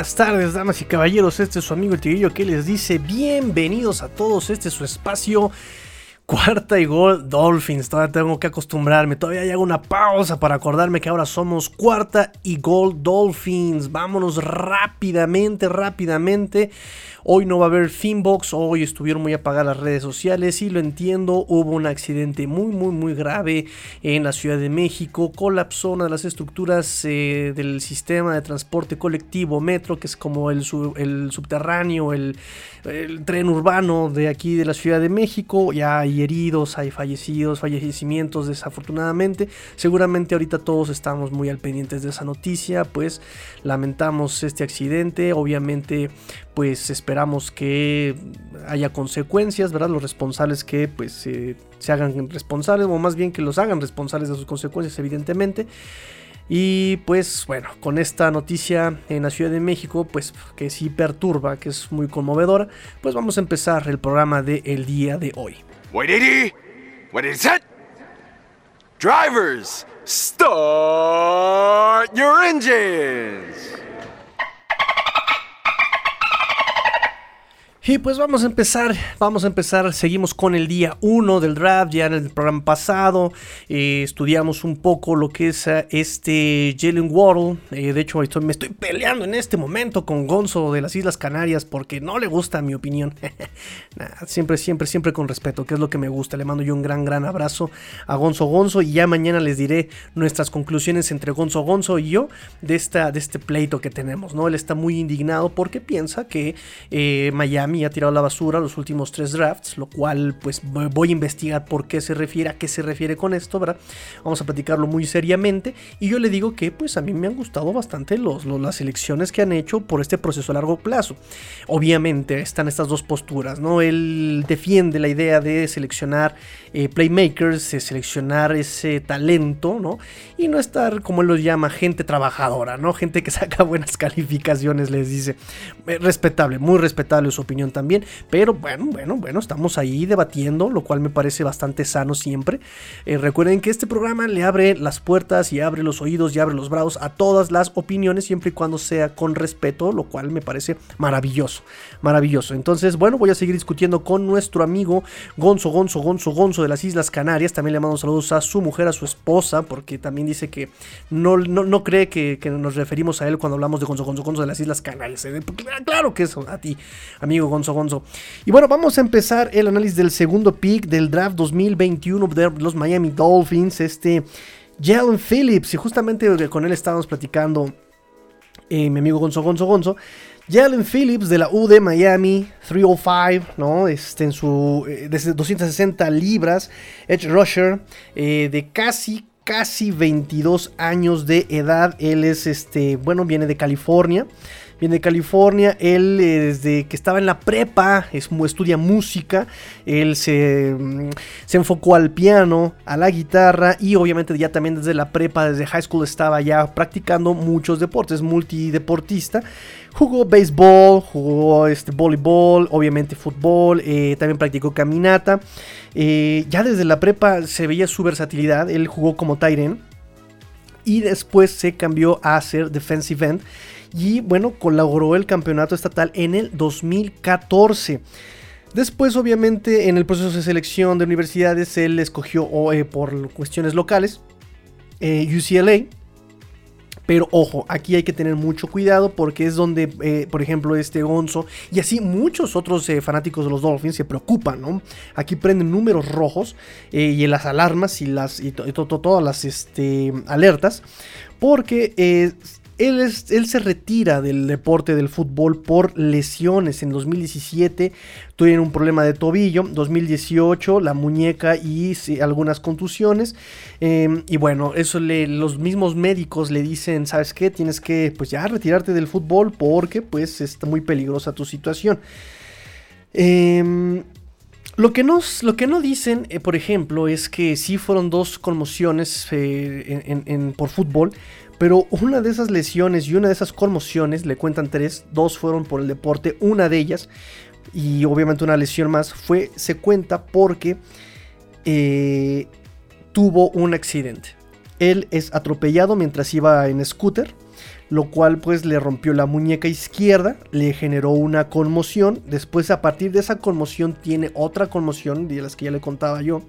Buenas tardes, damas y caballeros. Este es su amigo el Tigrillo que les dice bienvenidos a todos. Este es su espacio. Cuarta y gol Dolphins. Todavía tengo que acostumbrarme. Todavía hago una pausa para acordarme que ahora somos cuarta y gol Dolphins. Vámonos rápidamente, rápidamente. Hoy no va a haber Finbox, hoy estuvieron muy apagadas las redes sociales y lo entiendo, hubo un accidente muy muy muy grave en la Ciudad de México, colapsó una de las estructuras eh, del sistema de transporte colectivo metro, que es como el, subterráneo, el, el, tren urbano de aquí de la Ciudad de México, ya hay heridos, hay fallecidos, fallecimientos desafortunadamente, seguramente ahorita todos estamos muy al pendientes de esa noticia, pues lamentamos este accidente, obviamente pues esperamos que haya consecuencias, ¿verdad? Los responsables que pues se hagan responsables, o más bien que los hagan responsables de sus consecuencias, evidentemente. Y pues bueno, con esta noticia en la Ciudad de México, pues que sí perturba, que es muy conmovedora, pues vamos a empezar el programa de el día de hoy. what is it? Drivers, start your engines. Y pues vamos a empezar, vamos a empezar, seguimos con el día 1 del draft, ya en el programa pasado. Eh, estudiamos un poco lo que es eh, este Jalen Waddle, eh, de hecho me estoy peleando en este momento con Gonzo de las Islas Canarias porque no le gusta mi opinión, siempre, siempre, siempre con respeto, que es lo que me gusta, le mando yo un gran, gran abrazo a Gonzo Gonzo y ya mañana les diré nuestras conclusiones entre Gonzo Gonzo y yo de, esta, de este pleito que tenemos, ¿no? Él está muy indignado porque piensa que Miami mí ha tirado la basura los últimos tres drafts, lo cual pues voy a investigar por qué se refiere, a qué se refiere con esto, ¿verdad? Vamos a platicarlo muy seriamente y yo le digo que pues a mí me han gustado bastante los, las elecciones que han hecho por este proceso a largo plazo. Obviamente están estas dos posturas, ¿no? Él defiende la idea de seleccionar eh, playmakers, de seleccionar ese talento, ¿no? Y no estar, como él lo llama, gente trabajadora, ¿no? Gente que saca buenas calificaciones, les dice. Eh, respetable, muy respetable su opinión también. Pero bueno, bueno, bueno, estamos ahí debatiendo, lo cual me parece bastante sano siempre. Eh, recuerden que este programa le abre las puertas y abre los oídos y abre los brazos a todas las opiniones, siempre y cuando sea con respeto, lo cual me parece maravilloso, maravilloso. Entonces, bueno, voy a seguir discutiendo con nuestro amigo Gonzo, Gonzo, Gonzo, Gonzo de las Islas Canarias. También le mando saludos a su mujer, a su esposa, porque también dice que no, no, cree que, nos referimos a él cuando hablamos de Gonzo, Gonzo, Gonzo de las Islas Canarias. Eh, claro que es a ti, amigo Gonzo Gonzo. Y bueno, vamos a empezar el análisis del segundo pick del draft 2021 de los Miami Dolphins, este Jalen Phillips. Y justamente con él estábamos platicando, eh, mi amigo Gonzo Gonzo Gonzo. Jalen Phillips de la U de Miami, 305, ¿no? Este, en su, eh, desde 260 libras, Edge Rusher, eh, de casi, casi 22 años de edad. Él es, este, bueno, viene de California viene de California, él eh, desde que estaba en la prepa es, estudia música, él se, mm, se, enfocó al piano, a la guitarra y obviamente ya también desde la prepa, desde high school estaba ya practicando muchos deportes, multideportista. Jugó béisbol, jugó este, voleibol, obviamente fútbol, eh, también practicó caminata. Eh, ya desde la prepa se veía su versatilidad, él jugó como Tyren y después se cambió a hacer defensive end y bueno, colaboró el campeonato estatal en el 2014. Después, obviamente, en el proceso de selección de universidades, él escogió eh, por cuestiones locales eh, UCLA. Pero ojo, aquí hay que tener mucho cuidado porque es donde, eh, por ejemplo, este Gonzo y así muchos otros fanáticos de los Dolphins se preocupan, ¿no? Aquí prenden números rojos y las alarmas y, las, y todas las este, alertas porque él, se retira del deporte del fútbol por lesiones. En 2017 tuvieron un problema de tobillo. 2018 la muñeca y algunas contusiones. Em, y bueno, eso los mismos médicos le dicen, ¿sabes qué? Tienes que pues ya retirarte del fútbol porque pues está muy peligrosa tu situación. Em, lo que, no dicen, eh, por ejemplo, es que sí fueron dos conmociones eh, por fútbol, pero una de esas lesiones y una de esas conmociones, le cuentan tres, dos fueron por el deporte, una de ellas, y obviamente una lesión más, fue, se cuenta porque eh, tuvo un accidente. Él es atropellado mientras iba en scooter. lo cual pues le rompió la muñeca izquierda, le generó una conmoción, después a partir de esa conmoción tiene otra conmoción, de las que ya le contaba yo,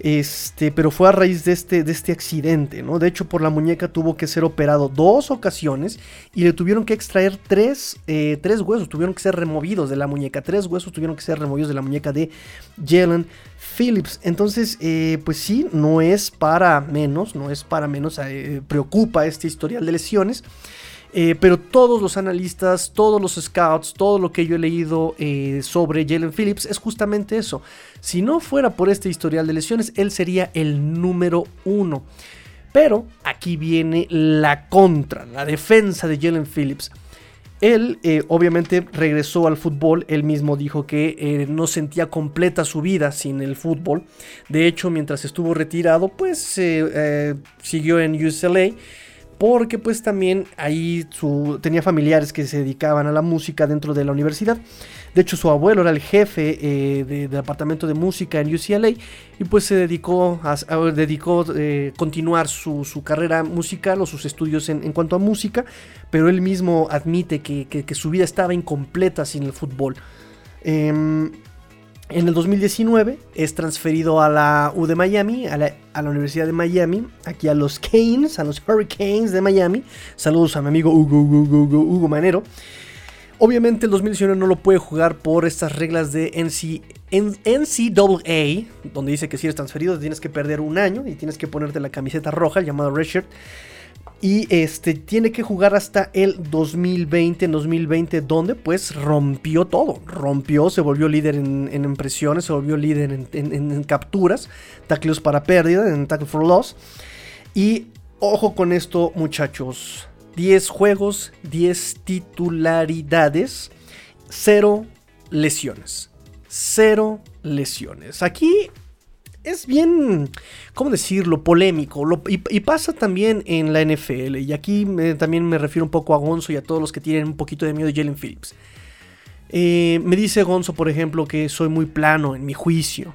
este, pero fue a raíz de este, de este accidente, ¿no? De hecho, por la muñeca tuvo que ser operado dos ocasiones y le tuvieron que extraer tres, eh, tres huesos, tuvieron que ser removidos de la muñeca, tres huesos tuvieron que ser removidos de la muñeca de Jalen Phillips. Entonces, eh, pues sí, no es para menos, no es para menos, eh, preocupa este historial de lesiones. Eh, pero todos los analistas, todos los scouts, todo lo que yo he leído eh, sobre Jalen Phillips es justamente eso. Si no fuera por este historial de lesiones, él sería el número uno. Pero aquí viene la contra, la defensa de Jalen Phillips. Él eh, obviamente regresó al fútbol, él mismo dijo que no sentía completa su vida sin el fútbol. De hecho, mientras estuvo retirado, pues siguió en UCLA porque pues también ahí tenía familiares que se dedicaban a la música dentro de la universidad. De hecho, su abuelo era el jefe eh, del departamento de música en UCLA y pues se dedicó a, dedicó, eh, continuar su, carrera musical o sus estudios en, cuanto a música, pero él mismo admite que, su vida estaba incompleta sin el fútbol. Em, en el 2019 es transferido a la U de Miami, a la, Universidad de Miami, aquí a los Canes, a los Hurricanes de Miami. Saludos a mi amigo Hugo, Hugo, Manero. Obviamente el 2019 no lo puede jugar por estas reglas de NCAA, donde dice que si eres transferido tienes que perder un año y tienes que ponerte la camiseta roja llamada redshirt. Y este tiene que jugar hasta el 2020, en 2020, donde pues rompió todo. Rompió, se volvió líder en, impresiones, se volvió líder en, capturas, tacleos para pérdida, en tackle for loss. Y ojo con esto, muchachos. 10 juegos, 10 titularidades, 0 lesiones. 0 lesiones. Aquí es bien, ¿cómo decirlo?, polémico. y, pasa también en la NFL. Y aquí también me refiero un poco a Gonzo y a todos los que tienen un poquito de miedo de Jalen Phillips. Eh, me dice Gonzo, por ejemplo, que soy muy plano en mi juicio.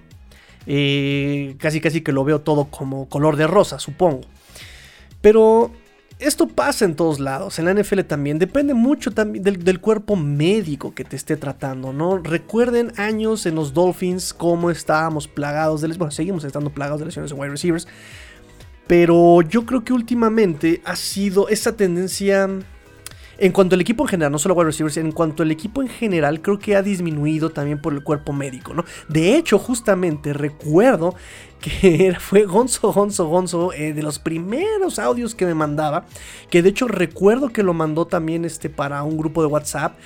Eh, casi casi que lo veo todo como color de rosa, supongo. Pero esto pasa en todos lados, en la NFL también, depende mucho también del, cuerpo médico que te esté tratando, ¿no? Recuerden años en los Dolphins cómo estábamos plagados de lesiones, bueno, seguimos estando plagados de lesiones en wide receivers, pero yo creo que últimamente ha sido esa tendencia en cuanto al equipo en general, no solo wide receivers, en cuanto al equipo en general, creo que ha disminuido también por el cuerpo médico, ¿no? De hecho, justamente recuerdo que fue Gonzo, Gonzo, Gonzo, eh, de los primeros audios que me mandaba, que de hecho recuerdo que lo mandó también este, para un grupo de WhatsApp.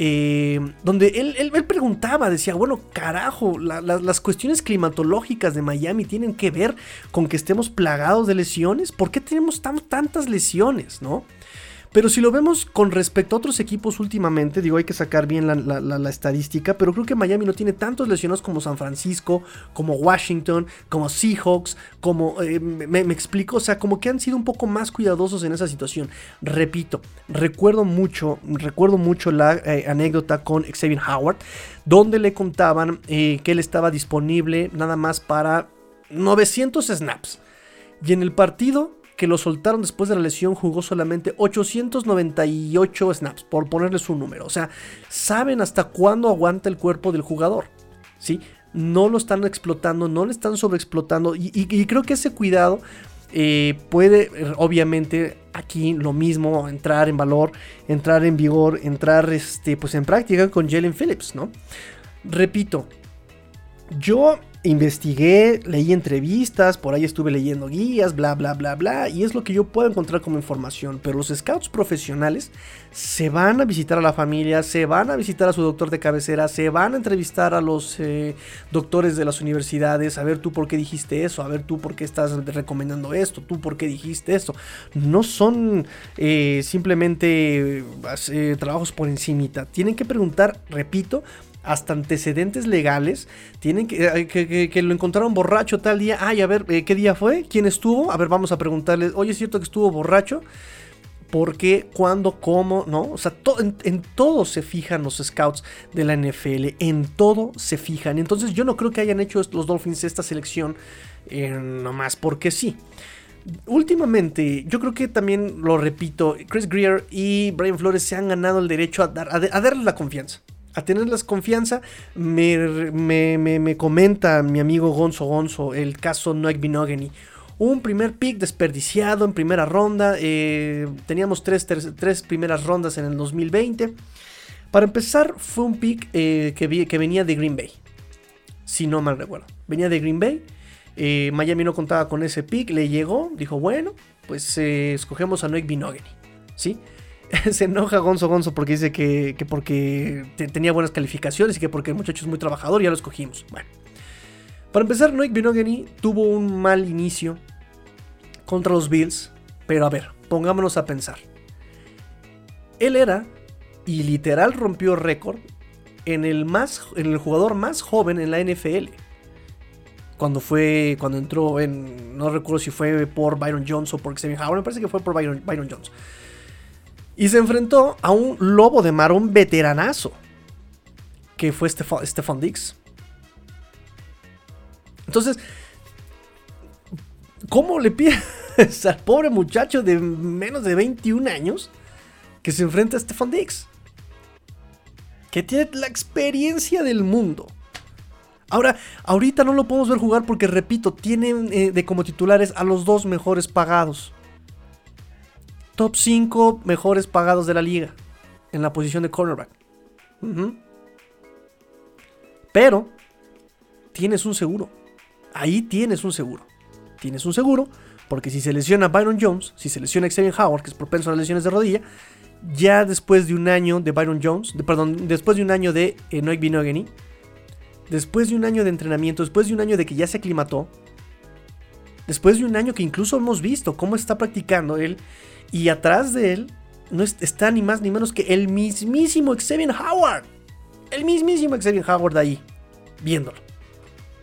Eh, donde él, preguntaba, decía, bueno, carajo, las cuestiones climatológicas de Miami tienen que ver con que estemos plagados de lesiones. ¿Por qué tenemos tantas lesiones, no? Pero si lo vemos con respecto a otros equipos últimamente, digo, hay que sacar bien la, estadística, pero creo que Miami no tiene tantos lesionados como San Francisco, como Washington, como Seahawks, como... Eh, me, explico, o sea, como que han sido un poco más cuidadosos en esa situación. Repito, recuerdo mucho, recuerdo mucho la eh, anécdota con Xavier Howard, donde le contaban eh, que él estaba disponible nada más para 900 snaps. Y en el partido que lo soltaron después de la lesión jugó solamente 898 snaps, por ponerles un número. O sea, saben hasta cuándo aguanta el cuerpo del jugador. ¿sí? No lo están explotando, no le están sobreexplotando. Y, creo que ese cuidado eh, puede, obviamente, aquí lo mismo, entrar en valor, entrar en vigor, entrar este, pues en práctica con Jalen Phillips, ¿no? Repito, yo investigué, leí entrevistas, por ahí estuve leyendo guías, bla, bla, bla, bla, y es lo que yo puedo encontrar como información. Pero los scouts profesionales se van a visitar a la familia, se van a visitar a su doctor de cabecera, se van a entrevistar a los eh, doctores de las universidades, a ver tú por qué dijiste eso, a ver tú por qué estás recomendando esto, tú por qué dijiste esto. No son eh, simplemente eh, trabajos por encimita, tienen que preguntar, repito, hasta antecedentes legales. Tienen que, que, lo encontraron borracho tal día. Ay, a ver, eh, ¿qué día fue? ¿Quién estuvo? A ver, vamos a preguntarle. Oye, ¿es cierto que estuvo borracho? ¿Por qué? ¿Cuándo? ¿Cómo? ¿No? O sea, en, todo se fijan los scouts de la NFL. En todo se fijan. Entonces yo no creo que hayan hecho los Dolphins esta selección eh, nomás porque sí. últimamente, yo creo que también lo repito, Chris Greer y Brian Flores se han ganado el derecho a, dar, a, darles la confianza. A tenerles confianza, me, me, comenta mi amigo Gonzo Gonzo el caso Noek Binogany. Un primer pick desperdiciado en primera ronda. Eh, teníamos tres, tres, primeras rondas en el 2020. Para empezar, fue un pick eh, que, que venía de Green Bay. Si no mal recuerdo. Venía de Green Bay eh, Miami no contaba con ese pick, le llegó, dijo, bueno, pues escogemos a Noik Binogany, ¿sí? Se enoja Gonzo Gonzo porque dice que, porque tenía buenas calificaciones y que porque el muchacho es muy trabajador, ya lo escogimos. Bueno, para empezar, Noik Binogany tuvo un mal inicio contra los Bills, pero a ver, pongámonos a pensar. Él era, y literal rompió récord, en el, más, en el jugador más joven en la NFL cuando fue, cuando entró en, no recuerdo si fue por Byron Jones o por Xavier Howard, me parece que fue por Byron, Jones. Y se enfrentó a un lobo de mar, un veteranazo, que fue Stefan, Dix. Entonces, ¿cómo le pides al pobre muchacho de menos de 21 años que se enfrenta a Stefan Dix? Que tiene la experiencia del mundo Ahora, ahorita no lo podemos ver jugar porque, repito, tienen eh, de como titulares a los dos mejores pagados. Top 5 mejores pagados de la liga en la posición de cornerback. Pero tienes un seguro. Ahí tienes un seguro. Tienes un seguro porque si se lesiona Byron Jones, si se lesiona Xavier Howard, que es propenso a las lesiones de rodilla, ya después de un año de Byron Jones, perdón, después de un año de eh, Noik Binogany, después de un año de entrenamiento, después de un año de que ya se aclimató, después de un año que incluso hemos visto cómo está practicando él, y atrás de él no está ni más ni menos que el mismísimo Xavier Howard. El mismísimo Xavier Howard ahí, viéndolo.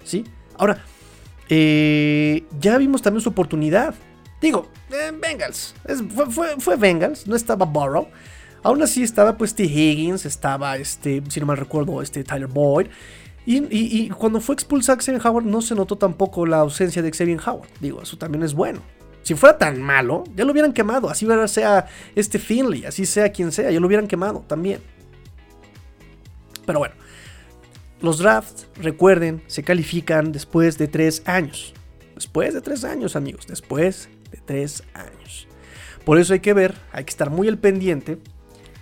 ¿Sí? Ahora, eh, ya vimos también su oportunidad. Digo, eh, Bengals. fue, fue, Bengals, no estaba Burrow. Aún así estaba pues T. Higgins, estaba este, si no mal recuerdo, este Tyler Boyd. Y, cuando fue expulsado Xavier Howard no se notó tampoco la ausencia de Xavier Howard. Digo, eso también es bueno. Si fuera tan malo, ya lo hubieran quemado. Así sea este Finley, así sea quien sea, ya lo hubieran quemado también. Pero bueno, los drafts, recuerden, se califican después de tres años. Después de tres años, amigos. Después de tres años. Por eso hay que ver, hay que estar muy al pendiente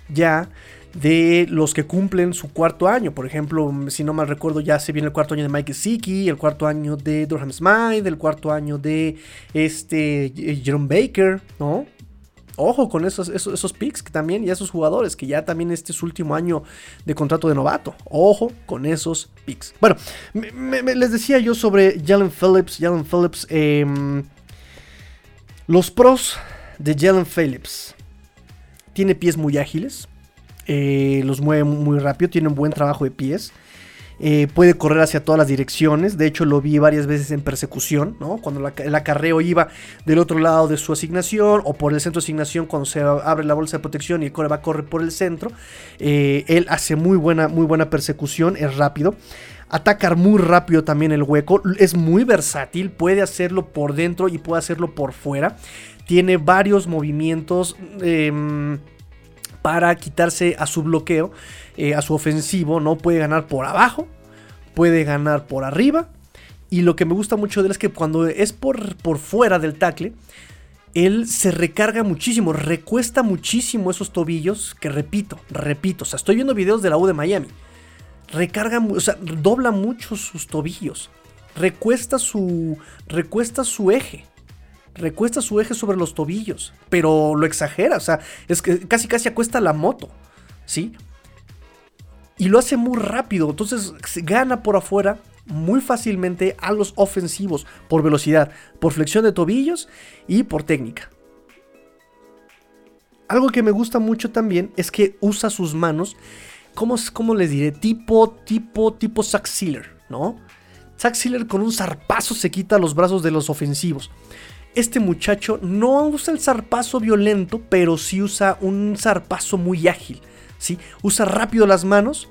ya de los que cumplen su cuarto año. Por ejemplo, si no mal recuerdo, ya se viene el cuarto año de Mike Siki, el cuarto año de Durham Smythe, el cuarto año de este eh, Jerome Baker, ¿no? Ojo con esos, esos, picks que también, y esos jugadores que ya también este es su último año de contrato de novato. Ojo con esos picks. Bueno, les decía yo sobre Jalen Phillips. Jalen Phillips, em, los pros de Jalen Phillips. Tiene pies muy ágiles, eh, los mueve muy rápido, tiene un buen trabajo de pies. Eh, puede correr hacia todas las direcciones. De hecho, lo vi varias veces en persecución. Cuando el acarreo iba del otro lado de su asignación o por el centro de asignación, cuando se abre la bolsa de protección y el core va a correr por el centro. Eh, él hace muy buena, muy buena persecución, es rápido. Atacar muy rápido también el hueco. Es muy versátil, puede hacerlo por dentro y puede hacerlo por fuera. Tiene varios movimientos. Em, para quitarse a su bloqueo, eh, a su ofensivo, ¿no? Puede ganar por abajo, puede ganar por arriba. Y lo que me gusta mucho de él es que cuando es por, por fuera del tackle, él se recarga muchísimo, recuesta muchísimo esos tobillos, que repito, repito, o sea, estoy viendo videos de la U de Miami. Recarga, o sea, dobla mucho sus tobillos. Recuesta su, recuesta su eje recuesta su eje sobre los tobillos, pero lo exagera, o sea, es que casi casi acuesta la moto, ¿sí? Y lo hace muy rápido, entonces gana por afuera muy fácilmente a los ofensivos por velocidad, por flexión de tobillos y por técnica. Algo que me gusta mucho también es que usa sus manos, como, como les diré? Tipo, tipo, tipo Zack Sealer, ¿no? Zack Sealer con un zarpazo se quita los brazos de los ofensivos este muchacho no usa el zarpazo violento, pero sí usa un zarpazo muy ágil. ¿sí? Usa rápido las manos,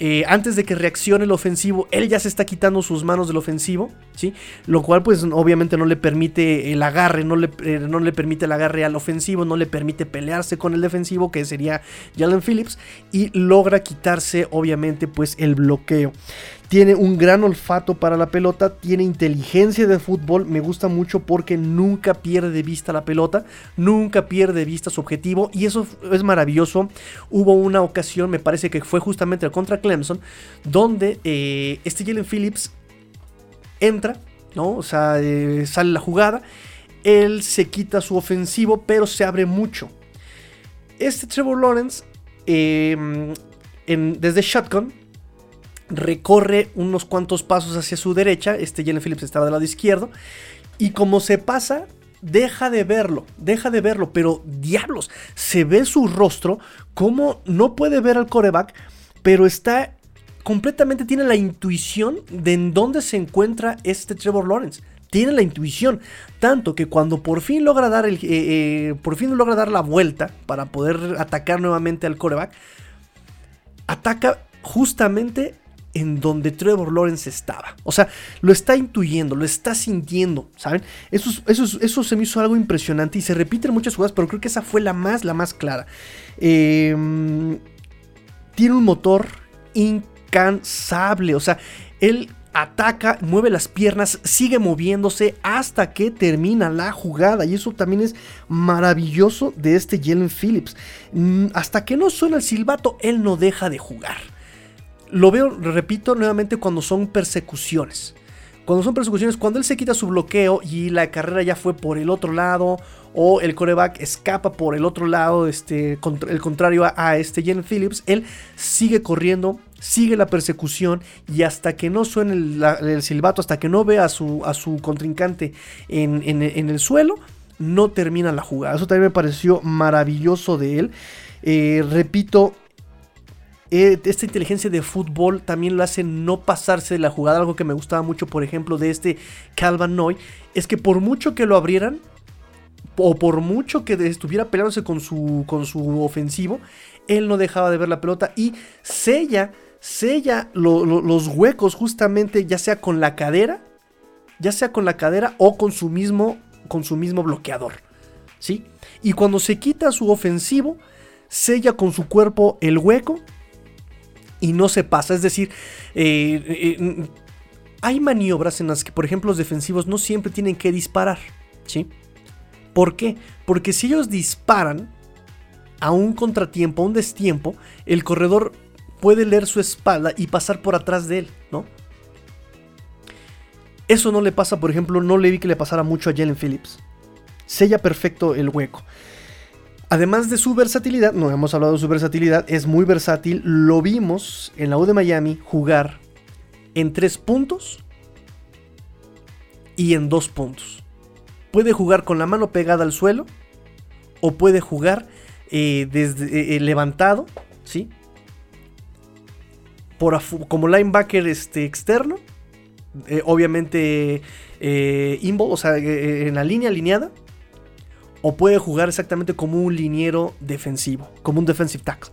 eh, antes de que reaccione el ofensivo, él ya se está quitando sus manos del ofensivo, ¿sí? Lo cual pues obviamente no le permite el agarre, no le, eh, no le permite el agarre al ofensivo, no le permite pelearse con el defensivo, que sería Jalen Phillips, y logra quitarse obviamente pues el bloqueo tiene un gran olfato para la pelota, tiene inteligencia de fútbol, me gusta mucho porque nunca pierde de vista la pelota, nunca pierde de vista su objetivo y eso es maravilloso. Hubo una ocasión, me parece que fue justamente contra Clemson, donde eh, este Jalen Phillips entra, ¿no? O sea, eh, sale la jugada, él se quita su ofensivo, pero se abre mucho. Este Trevor Lawrence, em, en, desde Shotgun, recorre unos cuantos pasos hacia su derecha, este Jalen Phillips estaba del lado izquierdo, y como se pasa, deja de verlo, deja de verlo, pero diablos, se ve su rostro, como no puede ver al coreback, pero está completamente, tiene la intuición de en dónde se encuentra este Trevor Lawrence. Tiene la intuición, tanto que cuando por fin logra dar el, eh, eh, por fin logra dar la vuelta para poder atacar nuevamente al coreback, ataca justamente en donde Trevor Lawrence estaba. O sea, lo está intuyendo, lo está sintiendo, ¿saben? Eso, eso, eso se me hizo algo impresionante y se repite en muchas jugadas, pero creo que esa fue la más, la más clara. Em, tiene un motor incansable, o sea, él ataca, mueve las piernas, sigue moviéndose hasta que termina la jugada. Y eso también es maravilloso de este Jalen Phillips. Mm, hasta que no suena el silbato, él no deja de jugar. Lo veo, repito, nuevamente cuando son persecuciones. Cuando son persecuciones, cuando él se quita su bloqueo y la carrera ya fue por el otro lado, o el coreback escapa por el otro lado, este, el contrario a, este Jen Phillips, él sigue corriendo, sigue la persecución y hasta que no suene el, silbato, hasta que no vea a su, a su contrincante en, el suelo, no termina la jugada. Eso también me pareció maravilloso de él. Eh, repito, eh, esta inteligencia de fútbol también lo hace no pasarse de la jugada. Algo que me gustaba mucho, por ejemplo, de este Calvin Noy, es que por mucho que lo abrieran, o por mucho que estuviera peleándose con su, con su ofensivo, él no dejaba de ver la pelota y sella, sella los huecos justamente, ya sea con la cadera, ya sea con la cadera o con su mismo, con su mismo bloqueador. ¿Sí? Y cuando se quita su ofensivo, sella con su cuerpo el hueco y no se pasa. Es decir, eh, eh, hay maniobras en las que, por ejemplo, los defensivos no siempre tienen que disparar. ¿Sí? ¿Por qué? Porque si ellos disparan a un contratiempo, a un destiempo, el corredor puede leer su espalda y pasar por atrás de él, ¿no? Eso no le pasa, por ejemplo, no le vi que le pasara mucho a Jalen Phillips. Sella perfecto el hueco. Además de su versatilidad, no hemos hablado de su versatilidad, es muy versátil. Lo vimos en la U de Miami jugar en tres puntos y en dos puntos. Puede jugar con la mano pegada al suelo o puede jugar eh, desde, eh, eh, levantado, ¿sí? Como linebacker este, externo, obviamente inbound, o sea, en la línea alineada o puede jugar exactamente como un liniero defensivo, como un defensive tackle.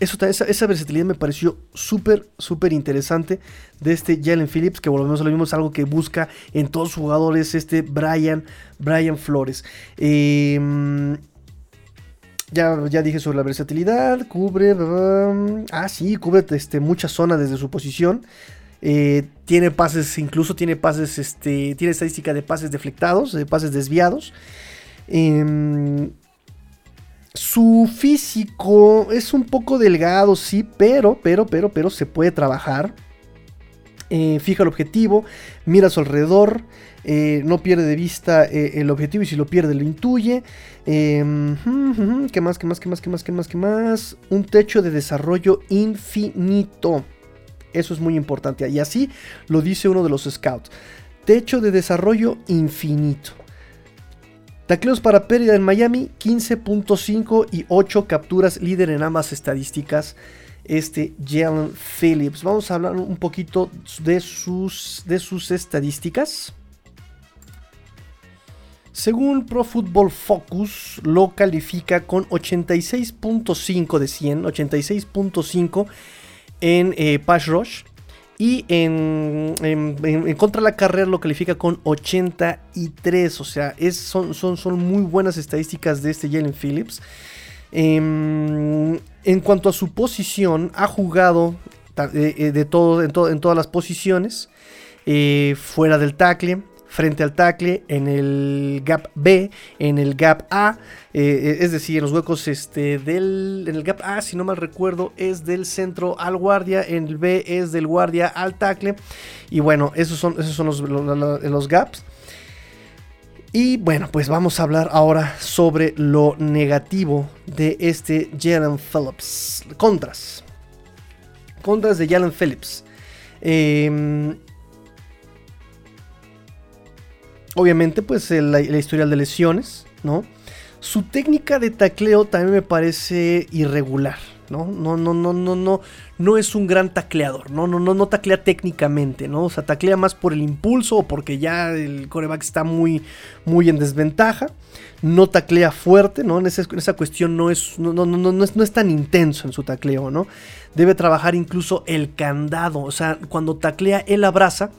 Eso, esa, esa, versatilidad me pareció súper, súper interesante de este Jalen Phillips, que volvemos a lo mismo, es algo que busca en todos los jugadores, este Brian, Brian Flores. Em, ya, ya, dije sobre la versatilidad, cubre, ah sí, cubre este, mucha zona desde su posición. Eh, tiene pases, incluso tiene pases, este, tiene estadística de pases deflectados, de pases desviados. Em, su físico es un poco delgado, sí, pero, pero, pero, pero se puede trabajar. Eh, fija el objetivo, mira a su alrededor, eh, no pierde de vista el objetivo y si lo pierde lo intuye. Em, ¿Qué más? ¿Qué más? ¿Qué más? ¿Qué más? ¿Qué más? ¿Qué más? Un techo de desarrollo infinito. Eso es muy importante. Y así lo dice uno de los scouts. Techo de desarrollo infinito. Tacleos para pérdida en Miami, 15.5 y 8 capturas, líder en ambas estadísticas. Este Jalen Phillips. Vamos a hablar un poquito de sus, de sus estadísticas. Según Pro Football Focus, lo califica con 86.5 de 100, 86.5 en eh, Pass Rush. Y en, contra la carrera lo califica con 83. O sea, es, son, son, son muy buenas estadísticas de este Jalen Phillips. Em, en cuanto a su posición, ha jugado eh, eh, de todo, en, en, todas las posiciones. Eh, fuera del tackle, frente al tackle, en el gap B, en el gap A, es decir, en los huecos este, del, en el gap A, si no mal recuerdo, es del centro al guardia, en el B es del guardia al tackle, y bueno, esos son, esos son los, los gaps. Y bueno, pues vamos a hablar ahora sobre lo negativo de este Jalen Phillips. Contras contras de Jalen Phillips. Em, obviamente, pues la, historial de lesiones, ¿no? Su técnica de tacleo también me parece irregular. ¿no? No, no, no, no, no, no es un gran tacleador, no, no, no, no taclea técnicamente, ¿no? O sea, taclea más por el impulso o porque ya el coreback está muy, muy en desventaja. No taclea fuerte, ¿no? En esa, esa cuestión no es, no, no, no, es, no es tan intenso en su tacleo, ¿no? Debe trabajar incluso el candado, o sea, cuando taclea él abraza,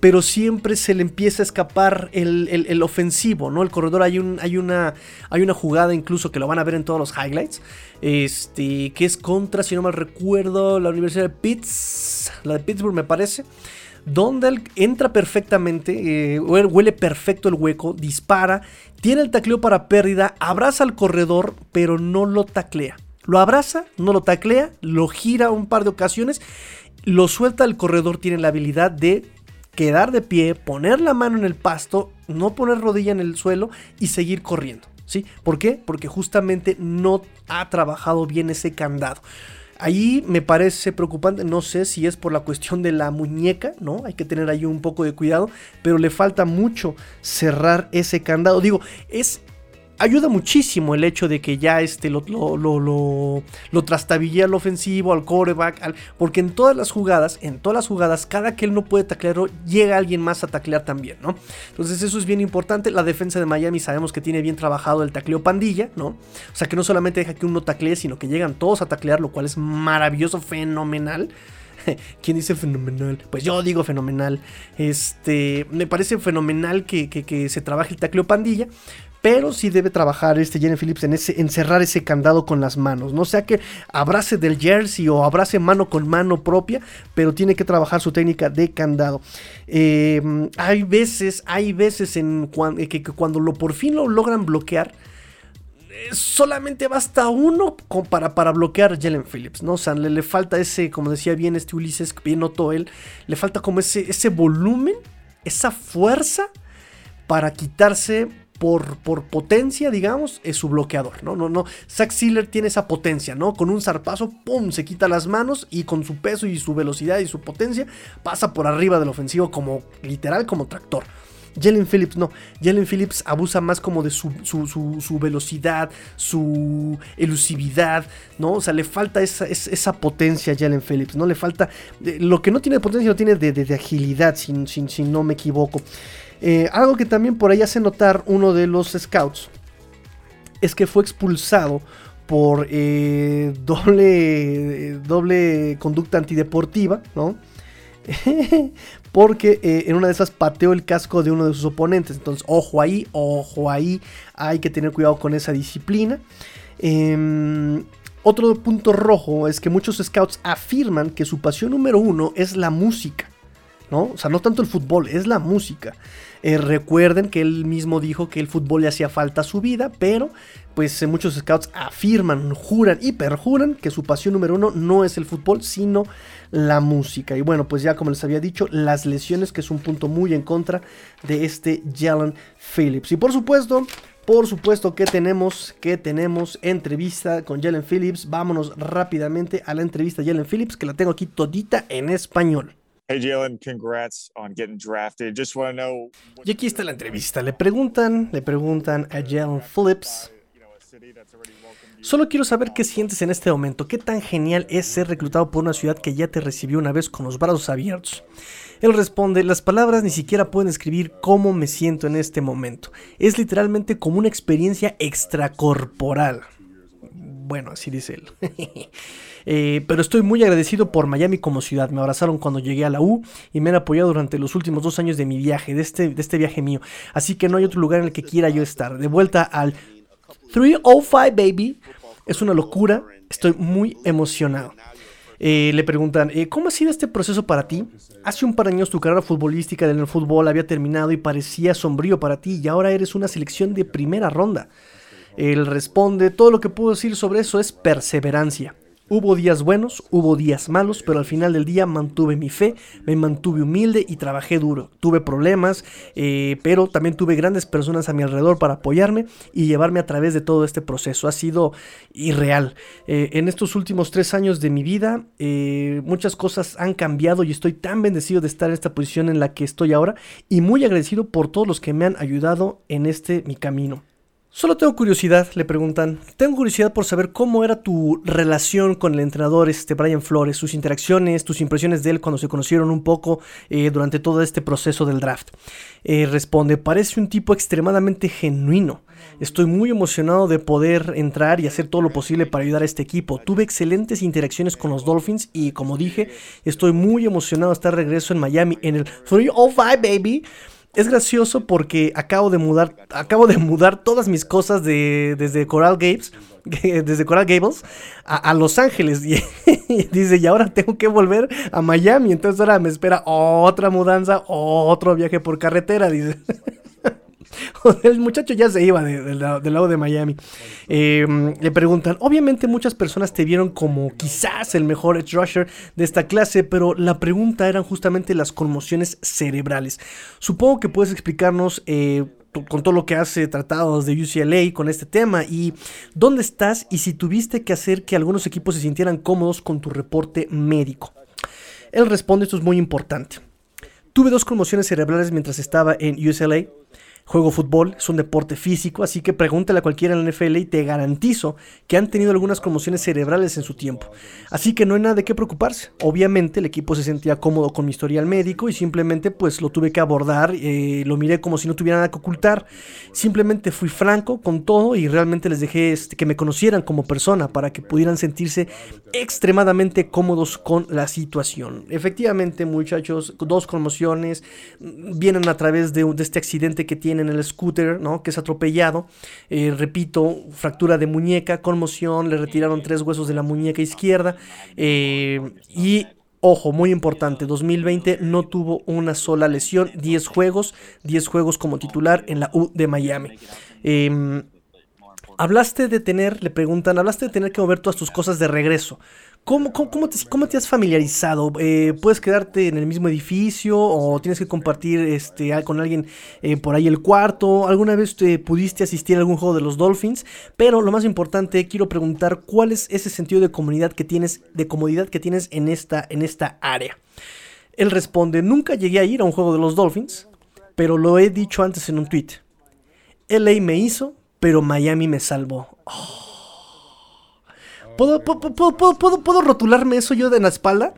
pero siempre se le empieza a escapar el, ofensivo, ¿no? El corredor hay, un, hay, una, hay una jugada incluso que lo van a ver en todos los highlights, este, que es contra, si no mal recuerdo, la Universidad de Pitts, la de Pittsburgh me parece, donde él entra perfectamente, eh, huele perfecto el hueco, dispara, tiene el tacleo para pérdida, abraza al corredor, pero no lo taclea. Lo abraza, no lo taclea, lo gira un par de ocasiones, lo suelta, el corredor tiene la habilidad de quedar de pie, poner la mano en el pasto, no poner rodilla en el suelo y seguir corriendo. ¿Sí? ¿Por qué? Porque justamente no ha trabajado bien ese candado. Ahí me parece preocupante, no sé si es por la cuestión de la muñeca, ¿no? Hay que tener ahí un poco de cuidado, pero le falta mucho cerrar ese candado. Digo, es ayuda muchísimo el hecho de que ya este lo, lo, lo, lo, al ofensivo, al coreback, porque en todas las jugadas, en todas las jugadas, cada que él no puede taclear, llega alguien más a taclear también, ¿no? Entonces eso es bien importante. La defensa de Miami sabemos que tiene bien trabajado el tacleo pandilla, ¿no? O sea que no solamente deja que uno taclee, sino que llegan todos a taclear, lo cual es maravilloso, fenomenal. ¿Quién dice fenomenal? Pues yo digo fenomenal. Este, me parece fenomenal que, que, que se trabaje el tacleo pandilla pero sí debe trabajar este Jenny Phillips en ese, encerrar ese candado con las manos. No sea que abrace del jersey o abrace mano con mano propia, pero tiene que trabajar su técnica de candado. Em, hay veces, hay veces en eh, que, cuando lo por fin lo logran bloquear, eh, solamente basta uno para, para bloquear a Jalen Phillips, ¿no? O sea, le, falta ese, como decía bien este Ulises, bien notó él, le falta como ese, ese volumen, esa fuerza para quitarse por, por, potencia, digamos, es su bloqueador, ¿no? No, no. Zack Sealer tiene esa potencia, ¿no? Con un zarpazo, ¡pum! Se quita las manos y con su peso y su velocidad y su potencia pasa por arriba del ofensivo como literal, como tractor. Jalen Phillips no. Jalen Phillips abusa más como de su, su, velocidad, su elusividad, ¿no? O sea, le falta esa, esa, potencia a Jalen Phillips, ¿no? Le falta. Eh, lo que no tiene de potencia lo tiene de, de, agilidad, si, si no me equivoco. Eh, algo que también por ahí hace notar uno de los scouts es que fue expulsado por eh, doble, doble conducta antideportiva, ¿no? Porque eh, en una de esas pateó el casco de uno de sus oponentes. Entonces, ojo ahí, ojo ahí. Hay que tener cuidado con esa disciplina. Em, otro punto rojo es que muchos scouts afirman que su pasión número uno es la música. ¿No? O sea, no tanto el fútbol, es la música. Eh, recuerden que él mismo dijo que el fútbol le hacía falta a su vida, pero pues eh, muchos scouts afirman, juran y perjuran que su pasión número uno no es el fútbol, sino la música. Y bueno, pues ya como les había dicho, las lesiones, que es un punto muy en contra de este Jalen Phillips. Y por supuesto, por supuesto que tenemos, que tenemos entrevista con Jalen Phillips. Vámonos rápidamente a la entrevista de Jalen Phillips, que la tengo aquí todita en español. Hey Jalen, congrats on getting drafted. Just know. Y aquí está la entrevista. Le preguntan, le preguntan a Jalen Phillips Solo quiero saber qué sientes en este momento, qué tan genial es ser reclutado por una ciudad que ya te recibió una vez con los brazos abiertos. Él responde, las palabras ni siquiera pueden describir cómo me siento en este momento. Es literalmente como una experiencia extracorporal. Bueno, así dice él. Eh, pero estoy muy agradecido por Miami como ciudad. Me abrazaron cuando llegué a la U y me han apoyado durante los últimos dos años de mi viaje, de este, de este viaje mío. Así que no hay otro lugar en el que quiera yo estar. De vuelta al 305 Baby. Es una locura. Estoy muy emocionado. Eh, le preguntan, eh, ¿cómo ha sido este proceso para ti? Hace un par de años tu carrera futbolística en el fútbol había terminado y parecía sombrío para ti y ahora eres una selección de primera ronda. Él responde, todo lo que puedo decir sobre eso es perseverancia. Hubo días buenos, hubo días malos, pero al final del día mantuve mi fe, me mantuve humilde y trabajé duro. Tuve problemas, eh, pero también tuve grandes personas a mi alrededor para apoyarme y llevarme a través de todo este proceso. Ha sido irreal. Eh, en estos últimos tres años de mi vida, eh, muchas cosas han cambiado y estoy tan bendecido de estar en esta posición en la que estoy ahora y muy agradecido por todos los que me han ayudado en este mi camino. Solo tengo curiosidad, le preguntan. Tengo curiosidad por saber cómo era tu relación con el entrenador este Brian Flores, sus interacciones, tus impresiones de él cuando se conocieron un poco eh, durante todo este proceso del draft. Eh, responde, parece un tipo extremadamente genuino. Estoy muy emocionado de poder entrar y hacer todo lo posible para ayudar a este equipo. Tuve excelentes interacciones con los Dolphins y como dije, estoy muy emocionado de estar regreso en Miami en el 305 Baby es gracioso porque acabo de mudar, acabo de mudar todas mis cosas de, desde Coral Gables, desde Coral Gables a, Los Ángeles. Y, dice, y ahora tengo que volver a Miami. Entonces ahora me espera otra mudanza, otro viaje por carretera, dice. el muchacho ya se iba del lado de Miami. Em, le preguntan, obviamente muchas personas te vieron como quizás el mejor edge rusher de esta clase, pero la pregunta eran justamente las conmociones cerebrales. Supongo que puedes explicarnos... Eh, con todo lo que has tratado de UCLA con este tema y dónde estás y si tuviste que hacer que algunos equipos se sintieran cómodos con tu reporte médico. Él responde, esto es muy importante. Tuve dos conmociones cerebrales mientras estaba en UCLA juego fútbol, es un deporte físico, así que pregúntale a cualquiera en la NFL y te garantizo que han tenido algunas conmociones cerebrales en su tiempo. Así que no hay nada de qué preocuparse. Obviamente el equipo se sentía cómodo con mi historial médico y simplemente pues lo tuve que abordar, eh, lo miré como si no tuviera nada que ocultar. Simplemente fui franco con todo y realmente les dejé este, que me conocieran como persona para que pudieran sentirse extremadamente cómodos con la situación. Efectivamente muchachos, dos conmociones mm, vienen a través de, de este accidente que tiene en el scooter, ¿no? Que es atropellado. Eh, repito, fractura de muñeca, conmoción, le retiraron tres huesos de la muñeca izquierda. Eh, y Ojo, muy importante, 2020 no tuvo una sola lesión, 10 juegos, 10 juegos como titular en la U de Miami. Em, hablaste de tener, le preguntan, hablaste de tener que mover todas tus cosas de regreso. ¿Cómo, te, has familiarizado? Eh, ¿Puedes quedarte en el mismo edificio o tienes que compartir este, con alguien eh, por ahí el cuarto? ¿Alguna vez te pudiste asistir a algún juego de los Dolphins? Pero lo más importante, quiero preguntar cuál es ese sentido de comunidad que tienes, de comodidad que tienes en esta, en esta área. Él responde, nunca llegué a ir a un juego de los Dolphins, pero lo he dicho antes en un tweet. LA me hizo, pero Miami me salvó. Oh. ¿Puedo, puedo, rotularme eso yo de la espalda?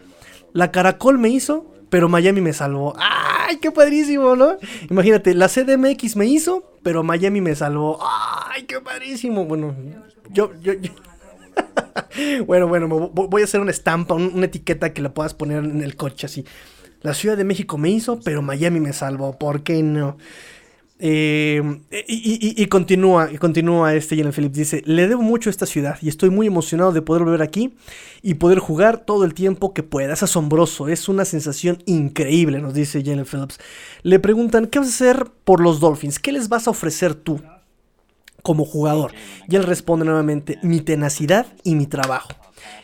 La Caracol me hizo, pero Miami me salvó. ¡Ay, qué padrísimo, ¿no? Imagínate, la CDMX me hizo, pero Miami me salvó. ¡Ay, qué padrísimo! Bueno, yo, yo, bueno, bueno, voy a hacer una estampa, una etiqueta que la puedas poner en el coche así. La Ciudad de México me hizo, pero Miami me salvó. ¿Por qué no? Eh, y, continúa, y continúa este Jalen Phillips. Dice: Le debo mucho a esta ciudad y estoy muy emocionado de poder volver aquí y poder jugar todo el tiempo que pueda. Es asombroso, es una sensación increíble, nos dice Jalen Phillips. Le preguntan: ¿Qué vas a hacer por los Dolphins? ¿Qué les vas a ofrecer tú como jugador? Y él responde nuevamente: Mi tenacidad y mi trabajo.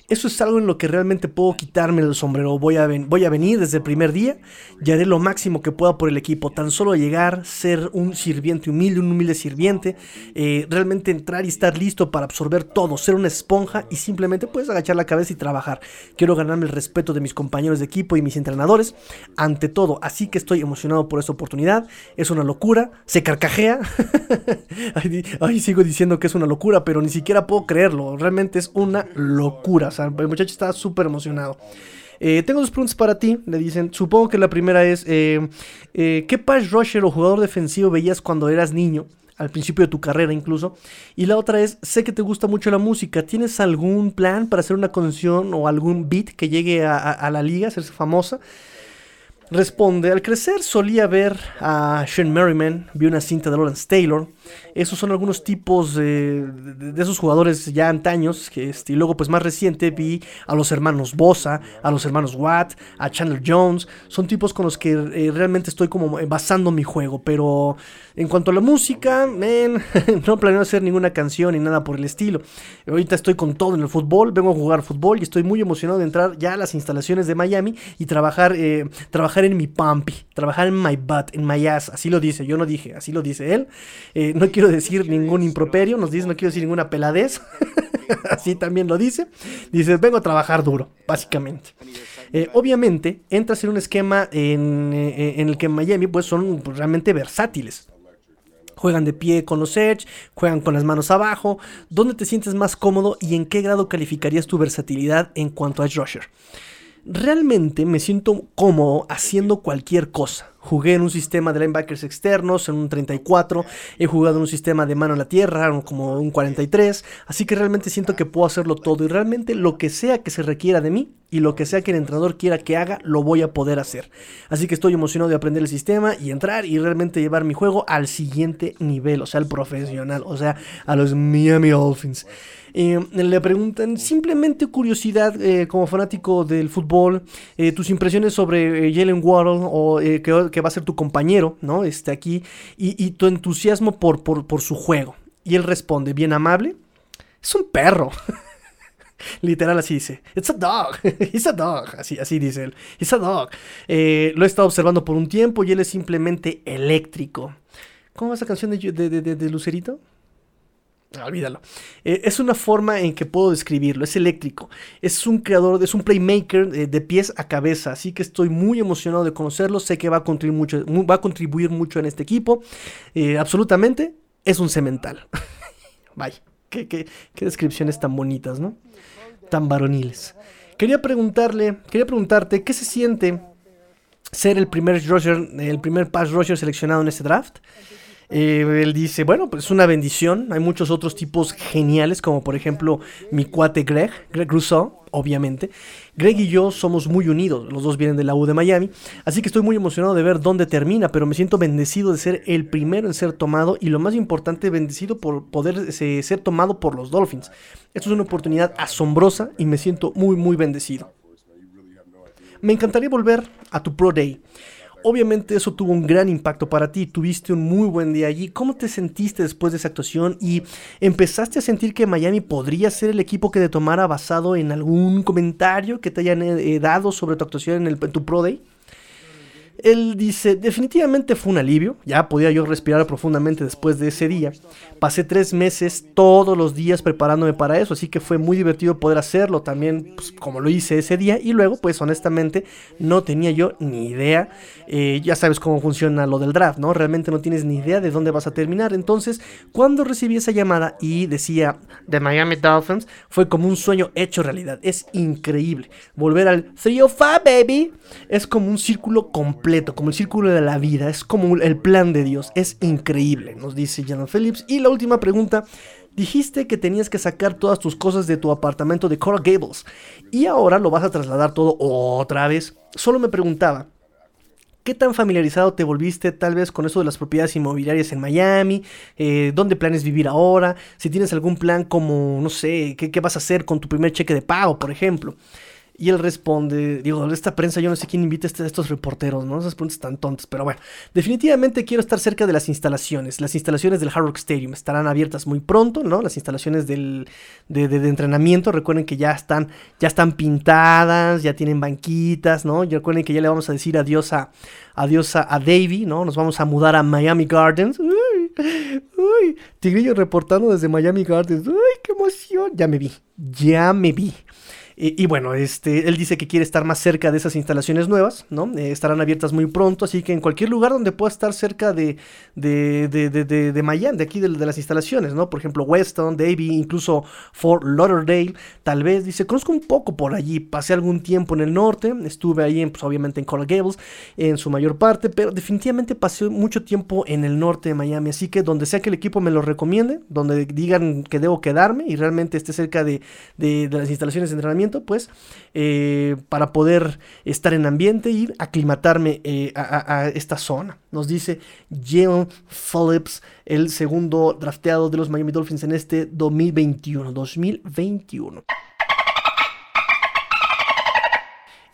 Eso es algo en lo que realmente puedo quitarme el sombrero. Voy a, voy a venir desde el primer día y haré lo máximo que pueda por el equipo. Tan solo llegar, ser un sirviente humilde, un humilde sirviente, eh, realmente entrar y estar listo para absorber todo, ser una esponja y simplemente puedes agachar la cabeza y trabajar. Quiero ganarme el respeto de mis compañeros de equipo y mis entrenadores ante todo. Así que estoy emocionado por esta oportunidad. Es una locura. Se carcajea. sigo diciendo que es una locura, pero ni siquiera puedo creerlo. Realmente es una locura el muchacho está súper emocionado. Eh, tengo dos preguntas para ti, le dicen. Supongo que la primera es, eh, eh, ¿qué pass rusher o jugador defensivo veías cuando eras niño? Al principio de tu carrera incluso. Y la otra es, sé que te gusta mucho la música. ¿Tienes algún plan para hacer una canción o algún beat que llegue a, a la liga, a hacerse famosa? Responde, al crecer solía ver a Sean Merriman, vi una cinta de Lawrence Taylor. Esos son algunos tipos de, esos jugadores ya antaños. Que este, y luego, pues más reciente, vi a los hermanos Bosa, a los hermanos Watt, a Chandler Jones. Son tipos con los que eh, realmente estoy como basando mi juego. Pero en cuanto a la música, no planeo hacer ninguna canción ni nada por el estilo. Ahorita estoy con todo en el fútbol, vengo a jugar fútbol y estoy muy emocionado de entrar ya a las instalaciones de Miami y trabajar, eh, trabajar en mi pumpy, trabajar en my butt, en my ass. Así lo dice, yo no dije, así lo dice él. Eh, no quiero decir ningún improperio, nos dice, no quiero decir ninguna peladez. así también lo dice. Dice, vengo a trabajar duro, básicamente. Eh, obviamente, entras en un esquema en, en el que Miami pues, son realmente versátiles juegan de pie con los edge, juegan con las manos abajo, ¿dónde te sientes más cómodo y en qué grado calificarías tu versatilidad en cuanto a rusher? Realmente me siento cómodo haciendo cualquier cosa. Jugué en un sistema de linebackers externos, en un 34. He jugado en un sistema de mano a la tierra, como un 43. Así que realmente siento que puedo hacerlo todo. Y realmente lo que sea que se requiera de mí y lo que sea que el entrenador quiera que haga, lo voy a poder hacer. Así que estoy emocionado de aprender el sistema y entrar y realmente llevar mi juego al siguiente nivel, o sea, al profesional, o sea, a los Miami Dolphins. Eh, le preguntan simplemente curiosidad eh, como fanático del fútbol, eh, tus impresiones sobre Jalen Waddle o que, va a ser tu compañero, ¿no? Este aquí y, tu entusiasmo por, su juego. Y él responde, bien amable, es un perro. Literal así dice. It's a dog. It's a dog. Así, así dice él. It's a dog. lo he estado observando por un tiempo y él es simplemente eléctrico. ¿Cómo va esa canción de Lucerito? Olvídalo. Eh, es una forma en que puedo describirlo. Es eléctrico. Es un creador, es un playmaker eh, de pies a cabeza. Así que estoy muy emocionado de conocerlo. Sé que va a contribuir mucho, va a contribuir mucho en este equipo. Eh, absolutamente. Es un cemental. Vaya. Qué, qué, descripciones tan bonitas, ¿no? Tan varoniles. Quería preguntarle, quería preguntarte, ¿qué se siente ser el primer el primer pass rusher seleccionado en este draft? Eh, él dice, bueno, pues es una bendición. Hay muchos otros tipos geniales, como por ejemplo mi cuate Greg, Greg Rousseau, obviamente. Greg y yo somos muy unidos, los dos vienen de la U de Miami, así que estoy muy emocionado de ver dónde termina, pero me siento bendecido de ser el primero en ser tomado y lo más importante, bendecido por poder ser tomado por los Dolphins. Esto es una oportunidad asombrosa y me siento muy, muy bendecido. Me encantaría volver a tu Pro Day. Obviamente eso tuvo un gran impacto para ti, tuviste un muy buen día allí. ¿Cómo te sentiste después de esa actuación y empezaste a sentir que Miami podría ser el equipo que te tomara basado en algún comentario que te hayan eh, dado sobre tu actuación en, el, en tu Pro Day? Él dice, definitivamente fue un alivio, ya podía yo respirar profundamente después de ese día. Pasé tres meses todos los días preparándome para eso, así que fue muy divertido poder hacerlo también pues, como lo hice ese día. Y luego, pues honestamente, no tenía yo ni idea. Eh, ya sabes cómo funciona lo del draft, ¿no? Realmente no tienes ni idea de dónde vas a terminar. Entonces, cuando recibí esa llamada y decía de Miami Dolphins, fue como un sueño hecho realidad. Es increíble. Volver al 305, baby, es como un círculo completo como el círculo de la vida, es como el plan de Dios, es increíble, nos dice Janet Phillips. Y la última pregunta, dijiste que tenías que sacar todas tus cosas de tu apartamento de Coral Gables y ahora lo vas a trasladar todo otra vez. Solo me preguntaba, ¿Qué tan familiarizado te volviste tal vez con eso de las propiedades inmobiliarias en Miami? Eh, ¿Dónde planes vivir ahora? Si tienes algún plan como, no sé, ¿qué, ¿qué, vas a hacer con tu primer cheque de pago, por ejemplo? Y él responde, digo, esta prensa, yo no sé quién invita a estos reporteros, ¿no? Esas preguntas tan tontas, pero bueno, definitivamente quiero estar cerca de las instalaciones. Las instalaciones del Hard Rock Stadium estarán abiertas muy pronto, ¿no? Las instalaciones del, de, entrenamiento, recuerden que ya están, ya están pintadas, ya tienen banquitas, ¿no? Y recuerden que ya le vamos a decir adiós a, adiós a, a Davey, ¿no? Nos vamos a mudar a Miami Gardens. Uy, uy, Tigrillo reportando desde Miami Gardens. Uy, qué emoción. Ya me vi, ya me vi. Y, bueno, este, él dice que quiere estar más cerca de esas instalaciones nuevas, ¿no? Eh, estarán abiertas muy pronto, así que en cualquier lugar donde pueda estar cerca de, de, de, de, de Miami, de aquí de, las instalaciones, ¿no? Por ejemplo, Weston, Davie, incluso Fort Lauderdale, tal vez, dice, conozco un poco por allí, pasé algún tiempo en el norte, estuve ahí, en, pues, obviamente en Coral Gables, en su mayor parte, pero definitivamente pasé mucho tiempo en el norte de Miami, así que donde sea que el equipo me lo recomiende, donde digan que debo quedarme y realmente esté cerca de, de las instalaciones de entrenamiento, pues, eh, para poder estar en ambiente y aclimatarme eh, a, esta zona. Nos dice Jalen Phillips, el segundo drafteado de los Miami Dolphins en este 2021. 2021.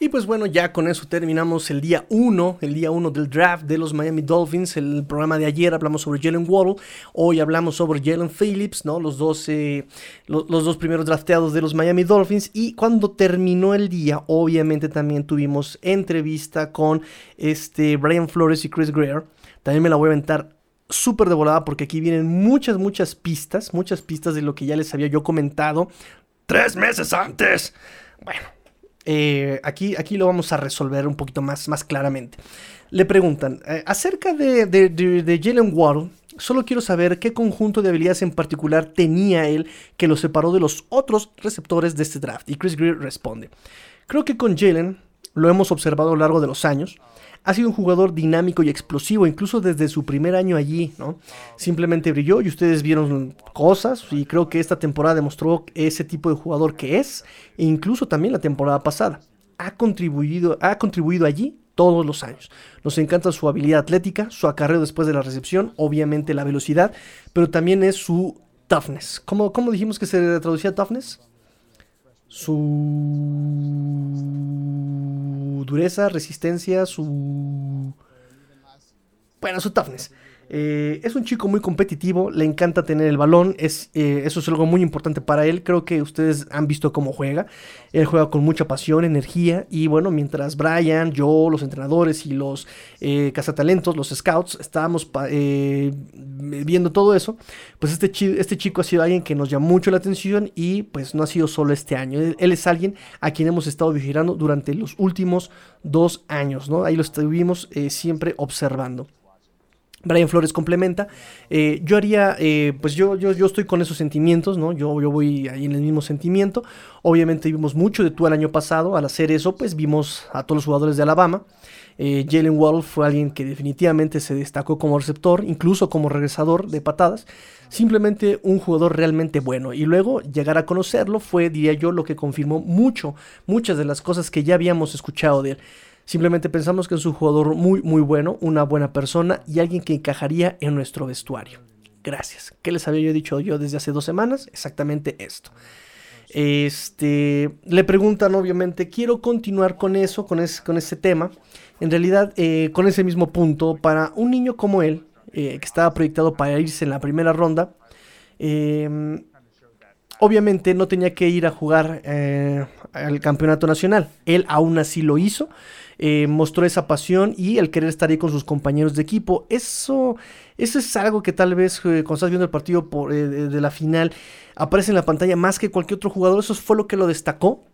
Y pues bueno, ya con eso terminamos el día 1, el día 1 del draft de los Miami Dolphins. El programa de ayer hablamos sobre Jalen Waddle, hoy hablamos sobre Jalen Phillips, ¿no? Los dos, eh, los dos primeros drafteados de los Miami Dolphins. Y cuando terminó el día, obviamente también tuvimos entrevista con este Brian Flores y Chris Greer. También me la voy a aventar súper de volada porque aquí vienen muchas, muchas pistas, muchas pistas de lo que ya les había yo comentado tres meses antes. Bueno, eh, aquí, aquí lo vamos a resolver un poquito más, más claramente. Le preguntan, eh, acerca de, Jalen Waddle, solo quiero saber qué conjunto de habilidades en particular tenía él que lo separó de los otros receptores de este draft. Y Chris Greer responde, creo que con Jalen lo hemos observado a lo largo de los años ha sido un jugador dinámico y explosivo, incluso desde su primer año allí, ¿no? Simplemente brilló y ustedes vieron cosas y creo que esta temporada demostró ese tipo de jugador que es, e incluso también la temporada pasada. Ha contribuido, ha contribuido allí todos los años. Nos encanta su habilidad atlética, su acarreo después de la recepción, obviamente la velocidad, pero también es su toughness. ¿Cómo, cómo dijimos que se traducía toughness? Su dureza, resistencia, su... Bueno, su toughness. Eh, es un chico muy competitivo, le encanta tener el balón, es, eh, eso es algo muy importante para él, creo que ustedes han visto cómo juega, él juega con mucha pasión, energía y bueno, mientras Brian, yo, los entrenadores y los eh, cazatalentos, los scouts, estábamos viendo todo eso, pues este, este chico ha sido alguien que nos llama mucho la atención y pues no ha sido solo este año, él, él es alguien a quien hemos estado vigilando durante los últimos dos años, ¿no? Ahí lo estuvimos siempre observando. Brian Flores complementa. Eh, yo haría, eh, pues yo, yo, yo estoy con esos sentimientos, ¿no? Yo, yo voy ahí en el mismo sentimiento. Obviamente vimos mucho de tú el año pasado. Al hacer eso, pues vimos a todos los jugadores de Alabama. Eh, Jalen Wall fue alguien que definitivamente se destacó como receptor, incluso como regresador de patadas. Simplemente un jugador realmente bueno. Y luego llegar a conocerlo fue, diría yo, lo que confirmó mucho, muchas de las cosas que ya habíamos escuchado de él. Simplemente pensamos que es un jugador muy, muy bueno, una buena persona y alguien que encajaría en nuestro vestuario. Gracias. ¿Qué les había yo dicho yo desde hace dos semanas? Exactamente esto. Este, le preguntan obviamente, quiero continuar con eso, con, con ese tema. En realidad, eh, con ese mismo punto, para un niño como él, eh, que estaba proyectado para irse en la primera ronda, em, obviamente no tenía que ir a jugar eh, al campeonato nacional. Él aún así lo hizo. Eh, mostró esa pasión y el querer estar ahí con sus compañeros de equipo. Eso, eso es algo que tal vez eh, cuando estás viendo el partido de la final aparece en la pantalla más que cualquier otro jugador. Eso fue lo que lo destacó.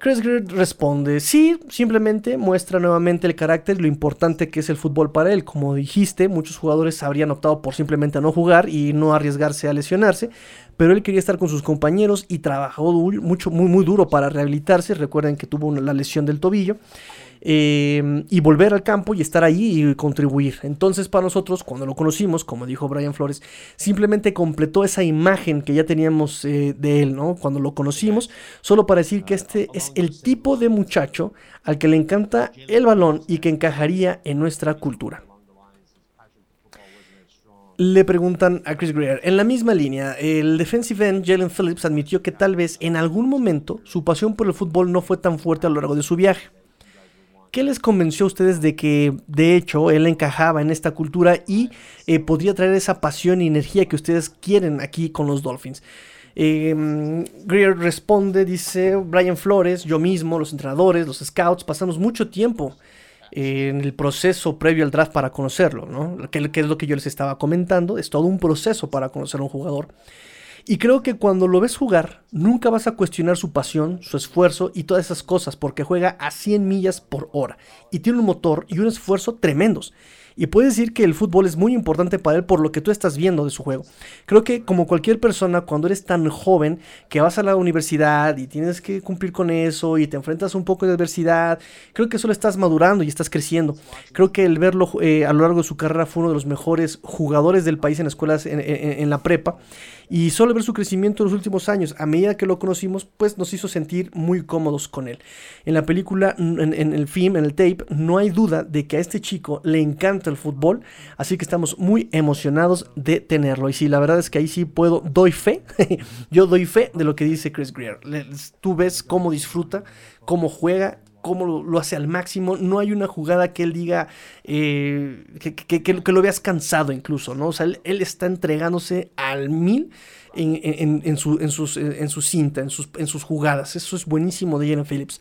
Chris Greer responde, sí, simplemente muestra nuevamente el carácter y lo importante que es el fútbol para él. Como dijiste, muchos jugadores habrían optado por simplemente no jugar y no arriesgarse a lesionarse, pero él quería estar con sus compañeros y trabajó mucho, muy, muy duro para rehabilitarse. Recuerden que tuvo la lesión del tobillo. Eh, y volver al campo y estar ahí y contribuir. Entonces para nosotros, cuando lo conocimos, como dijo Brian Flores, simplemente completó esa imagen que ya teníamos eh, de él, ¿no? Cuando lo conocimos, solo para decir que este es el tipo de muchacho al que le encanta el balón y que encajaría en nuestra cultura. Le preguntan a Chris Greer. En la misma línea, el defensive end Jalen Phillips admitió que tal vez en algún momento su pasión por el fútbol no fue tan fuerte a lo largo de su viaje. ¿Qué les convenció a ustedes de que de hecho él encajaba en esta cultura y eh, podría traer esa pasión y energía que ustedes quieren aquí con los Dolphins? Em, Greer responde, dice Brian Flores, yo mismo, los entrenadores, los scouts, pasamos mucho tiempo en el proceso previo al draft para conocerlo, ¿no? Que, que, es lo que yo les estaba comentando, es todo un proceso para conocer a un jugador. Y creo que cuando lo ves jugar, nunca vas a cuestionar su pasión, su esfuerzo y todas esas cosas, porque juega a 100 millas por hora y tiene un motor y un esfuerzo tremendos y puedes decir que el fútbol es muy importante para él por lo que tú estás viendo de su juego. Creo que como cualquier persona, cuando eres tan joven que vas a la universidad y tienes que cumplir con eso y te enfrentas un poco de adversidad, creo que solo estás madurando y estás creciendo. Creo que el verlo eh, a lo largo de su carrera fue uno de los mejores jugadores del país en escuelas, en la prepa. Y solo ver su crecimiento en los últimos años, a medida que lo conocimos, pues nos hizo sentir muy cómodos con él. En la película, en, el film, en el tape, no hay duda de que a este chico le encanta el fútbol, así que estamos muy emocionados de tenerlo. Y sí, la verdad es que ahí sí puedo, doy fe, yo doy fe de lo que dice Chris Greer. Tú ves cómo disfruta, cómo juega cómo lo, hace al máximo. No hay una jugada que él diga eh, que, lo veas cansado incluso, ¿no? O sea, él, está entregándose al mil en, su, sus, en su cinta, en sus, en sus jugadas. Eso es buenísimo de Jalen Phillips.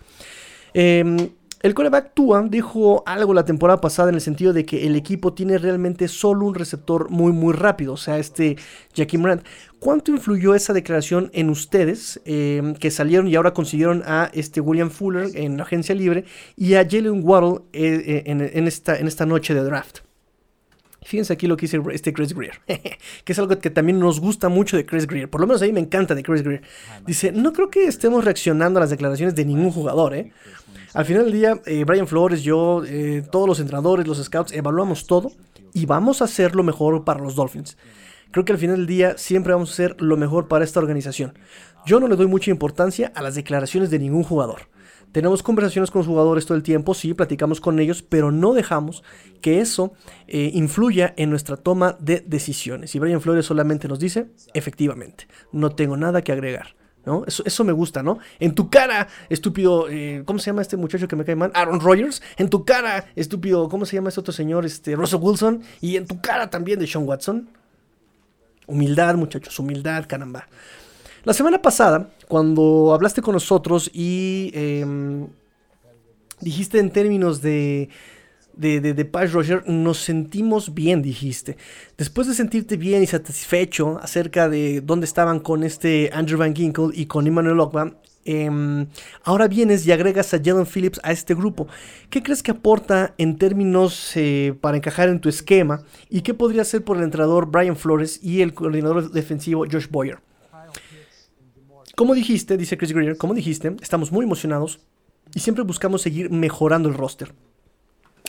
Eh, el coreback Tua dijo algo la temporada pasada en el sentido de que el equipo tiene realmente solo un receptor muy muy rápido, o sea, este Jackie Morant. ¿Cuánto influyó esa declaración en ustedes eh, que salieron y ahora consiguieron a este William Fuller en la agencia libre y a Jalen Waddle eh, eh, en, esta, en esta noche de draft? Fíjense aquí lo que dice este Chris Greer, que es algo que también nos gusta mucho de Chris Greer, por lo menos a mí me encanta de Chris Greer. Dice, no creo que estemos reaccionando a las declaraciones de ningún jugador, ¿eh? Al final del día, eh, Brian Flores, yo, eh, todos los entrenadores, los scouts, evaluamos todo y vamos a hacer lo mejor para los Dolphins. Creo que al final del día siempre vamos a hacer lo mejor para esta organización. Yo no le doy mucha importancia a las declaraciones de ningún jugador. Tenemos conversaciones con los jugadores todo el tiempo, sí, platicamos con ellos, pero no dejamos que eso eh, influya en nuestra toma de decisiones. Y Brian Flores solamente nos dice, efectivamente, no tengo nada que agregar. Eso, me gusta, ¿no? En tu cara, estúpido, eh, ¿cómo se llama este muchacho que me cae mal? Aaron Rodgers. En tu cara, estúpido, ¿cómo se llama este otro señor? Este, Russell Wilson. Y en tu cara también de Sean Watson. Humildad, muchachos, humildad, caramba. La semana pasada, cuando hablaste con nosotros y em, dijiste en términos de de, de, Page Roger, nos sentimos bien, dijiste. Después de sentirte bien y satisfecho acerca de dónde estaban con este Andrew Van Ginkle y con Emmanuel Ogba, em, ahora vienes y agregas a Jalen Phillips a este grupo. ¿Qué crees que aporta en términos eh, para encajar en tu esquema? ¿Y qué podría hacer por el entrenador Brian Flores y el coordinador defensivo Josh Boyer? Como dijiste, dice Chris Greer, como dijiste, estamos muy emocionados y siempre buscamos seguir mejorando el roster.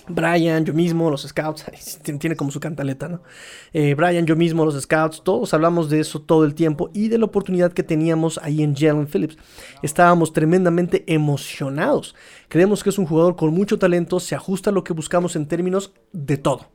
Brian, yo mismo, los scouts, tiene como su cantaleta, ¿no? Eh, Brian, yo mismo, los scouts, todos hablamos de eso todo el tiempo y de la oportunidad que teníamos ahí en Jalen Phillips. Estábamos tremendamente emocionados. Creemos que es un jugador con mucho talento, se ajusta a lo que buscamos en términos de todo.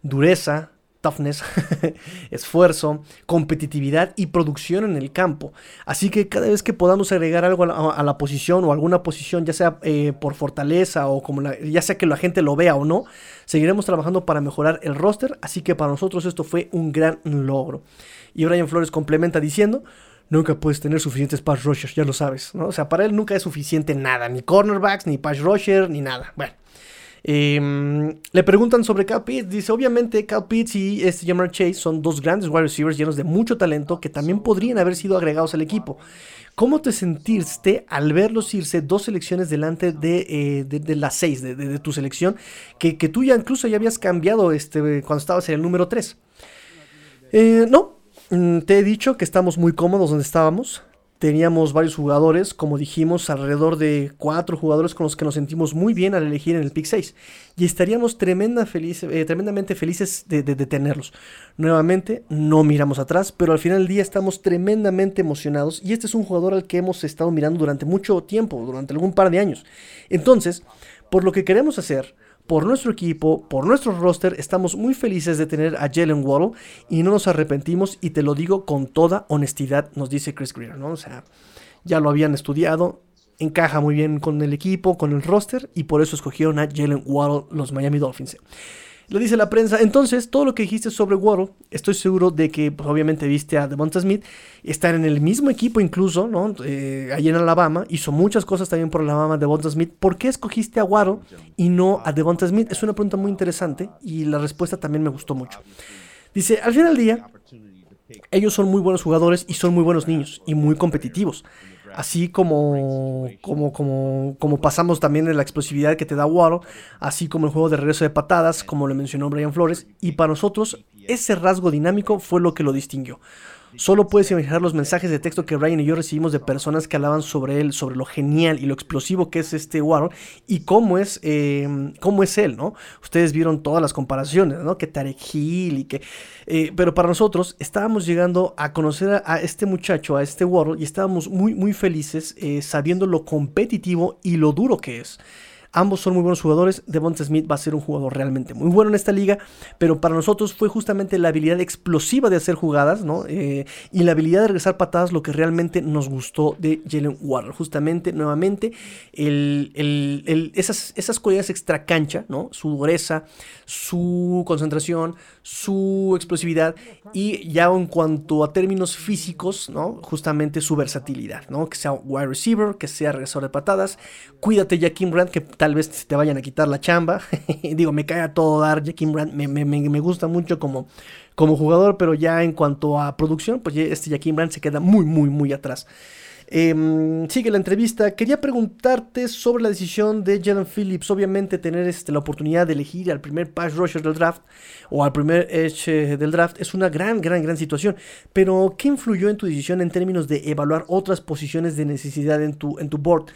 Dureza, toughness, esfuerzo, competitividad y producción en el campo. Así que cada vez que podamos agregar algo a la, posición o alguna posición, ya sea eh, por fortaleza o como ya sea que la gente lo vea o no, seguiremos trabajando para mejorar el roster. Así que para nosotros esto fue un gran logro. Y Brian Flores complementa diciendo. Nunca puedes tener suficientes pass rushers, ya lo sabes, ¿no? O sea, para él nunca es suficiente nada, ni cornerbacks, ni pass rusher, ni nada. Bueno, Em, le preguntan sobre Cal Pitts. Dice: Obviamente, Cal Pitts y este Jamar Chase son dos grandes wide receivers llenos de mucho talento que también podrían haber sido agregados al equipo. ¿Cómo te sentiste al verlos irse dos selecciones delante de, eh, las seis de, tu selección? Que, tú ya incluso ya habías cambiado este, cuando estabas en el número 3. Eh, no, mm, te he dicho que estamos muy cómodos donde estábamos. Teníamos varios jugadores, como dijimos, alrededor de cuatro jugadores con los que nos sentimos muy bien al elegir en el pick 6. Y estaríamos eh, tremendamente felices de, tenerlos. Nuevamente, no miramos atrás, pero al final del día estamos tremendamente emocionados. Y este es un jugador al que hemos estado mirando durante mucho tiempo, durante algún par de años. Entonces, por lo que queremos hacer, por nuestro equipo, por nuestro roster, estamos muy felices de tener a Jalen Waddle y no nos arrepentimos y te lo digo con toda honestidad, nos dice Chris Greer, ¿no? O sea, ya lo habían estudiado, encaja muy bien con el equipo, con el roster y por eso escogieron a Jalen Waddle los Miami Dolphins. Lo dice la prensa. Entonces, todo lo que dijiste sobre Waddle, estoy seguro de que pues, obviamente viste a Devonta Smith, estar en el mismo equipo incluso, ¿no? Eh, allí en Alabama, hizo muchas cosas también por Alabama, Devonta Smith. ¿Por qué escogiste a Waddle y no a Devonta Smith? Es una pregunta muy interesante y la respuesta también me gustó mucho. Dice, al final del día, ellos son muy buenos jugadores y son muy buenos niños y muy competitivos así como, como, como, como pasamos también en la explosividad que te da Waddle, así como el juego de regreso de patadas, como lo mencionó Brian Flores, y para nosotros ese rasgo dinámico fue lo que lo distinguió. Solo puedes imaginar los mensajes de texto que Ryan y yo recibimos de personas que hablaban sobre él, sobre lo genial y lo explosivo que es este Warren y cómo es, em, cómo es él, ¿no? Ustedes vieron todas las comparaciones, ¿no? Que Tarek y que... Eh, pero para nosotros estábamos llegando a conocer a, este muchacho, a este Warren, y estábamos muy, muy felices eh, sabiendo lo competitivo y lo duro que es. Ambos son muy buenos jugadores. Devonta Smith va a ser un jugador realmente muy bueno en esta liga, pero para nosotros fue justamente la habilidad explosiva de hacer jugadas, ¿no? Eh, y la habilidad de regresar patadas lo que realmente nos gustó de Jalen Waddle. Justamente, nuevamente, esas, esas cualidades extra cancha, ¿no? Su dureza, su concentración, su explosividad y ya en cuanto a términos físicos, ¿no? Justamente su versatilidad, ¿no? Que sea wide receiver, que sea regresor de patadas. Cuídate, Jaquim Brandt, que tal vez te vayan a quitar la chamba. Digo, me cae a todo dar Jaquim Brandt, me, me, me, gusta mucho como, como jugador, pero ya en cuanto a producción, pues este Jaquim Brandt se queda muy, muy, muy atrás. Em, sigue la entrevista. Quería preguntarte sobre la decisión de Jalen Phillips. Obviamente, tener este, la oportunidad de elegir al primer pass rusher del draft o al primer edge eh, del draft es una gran, gran, gran situación. Pero, ¿qué influyó en tu decisión en términos de evaluar otras posiciones de necesidad en tu, en tu board?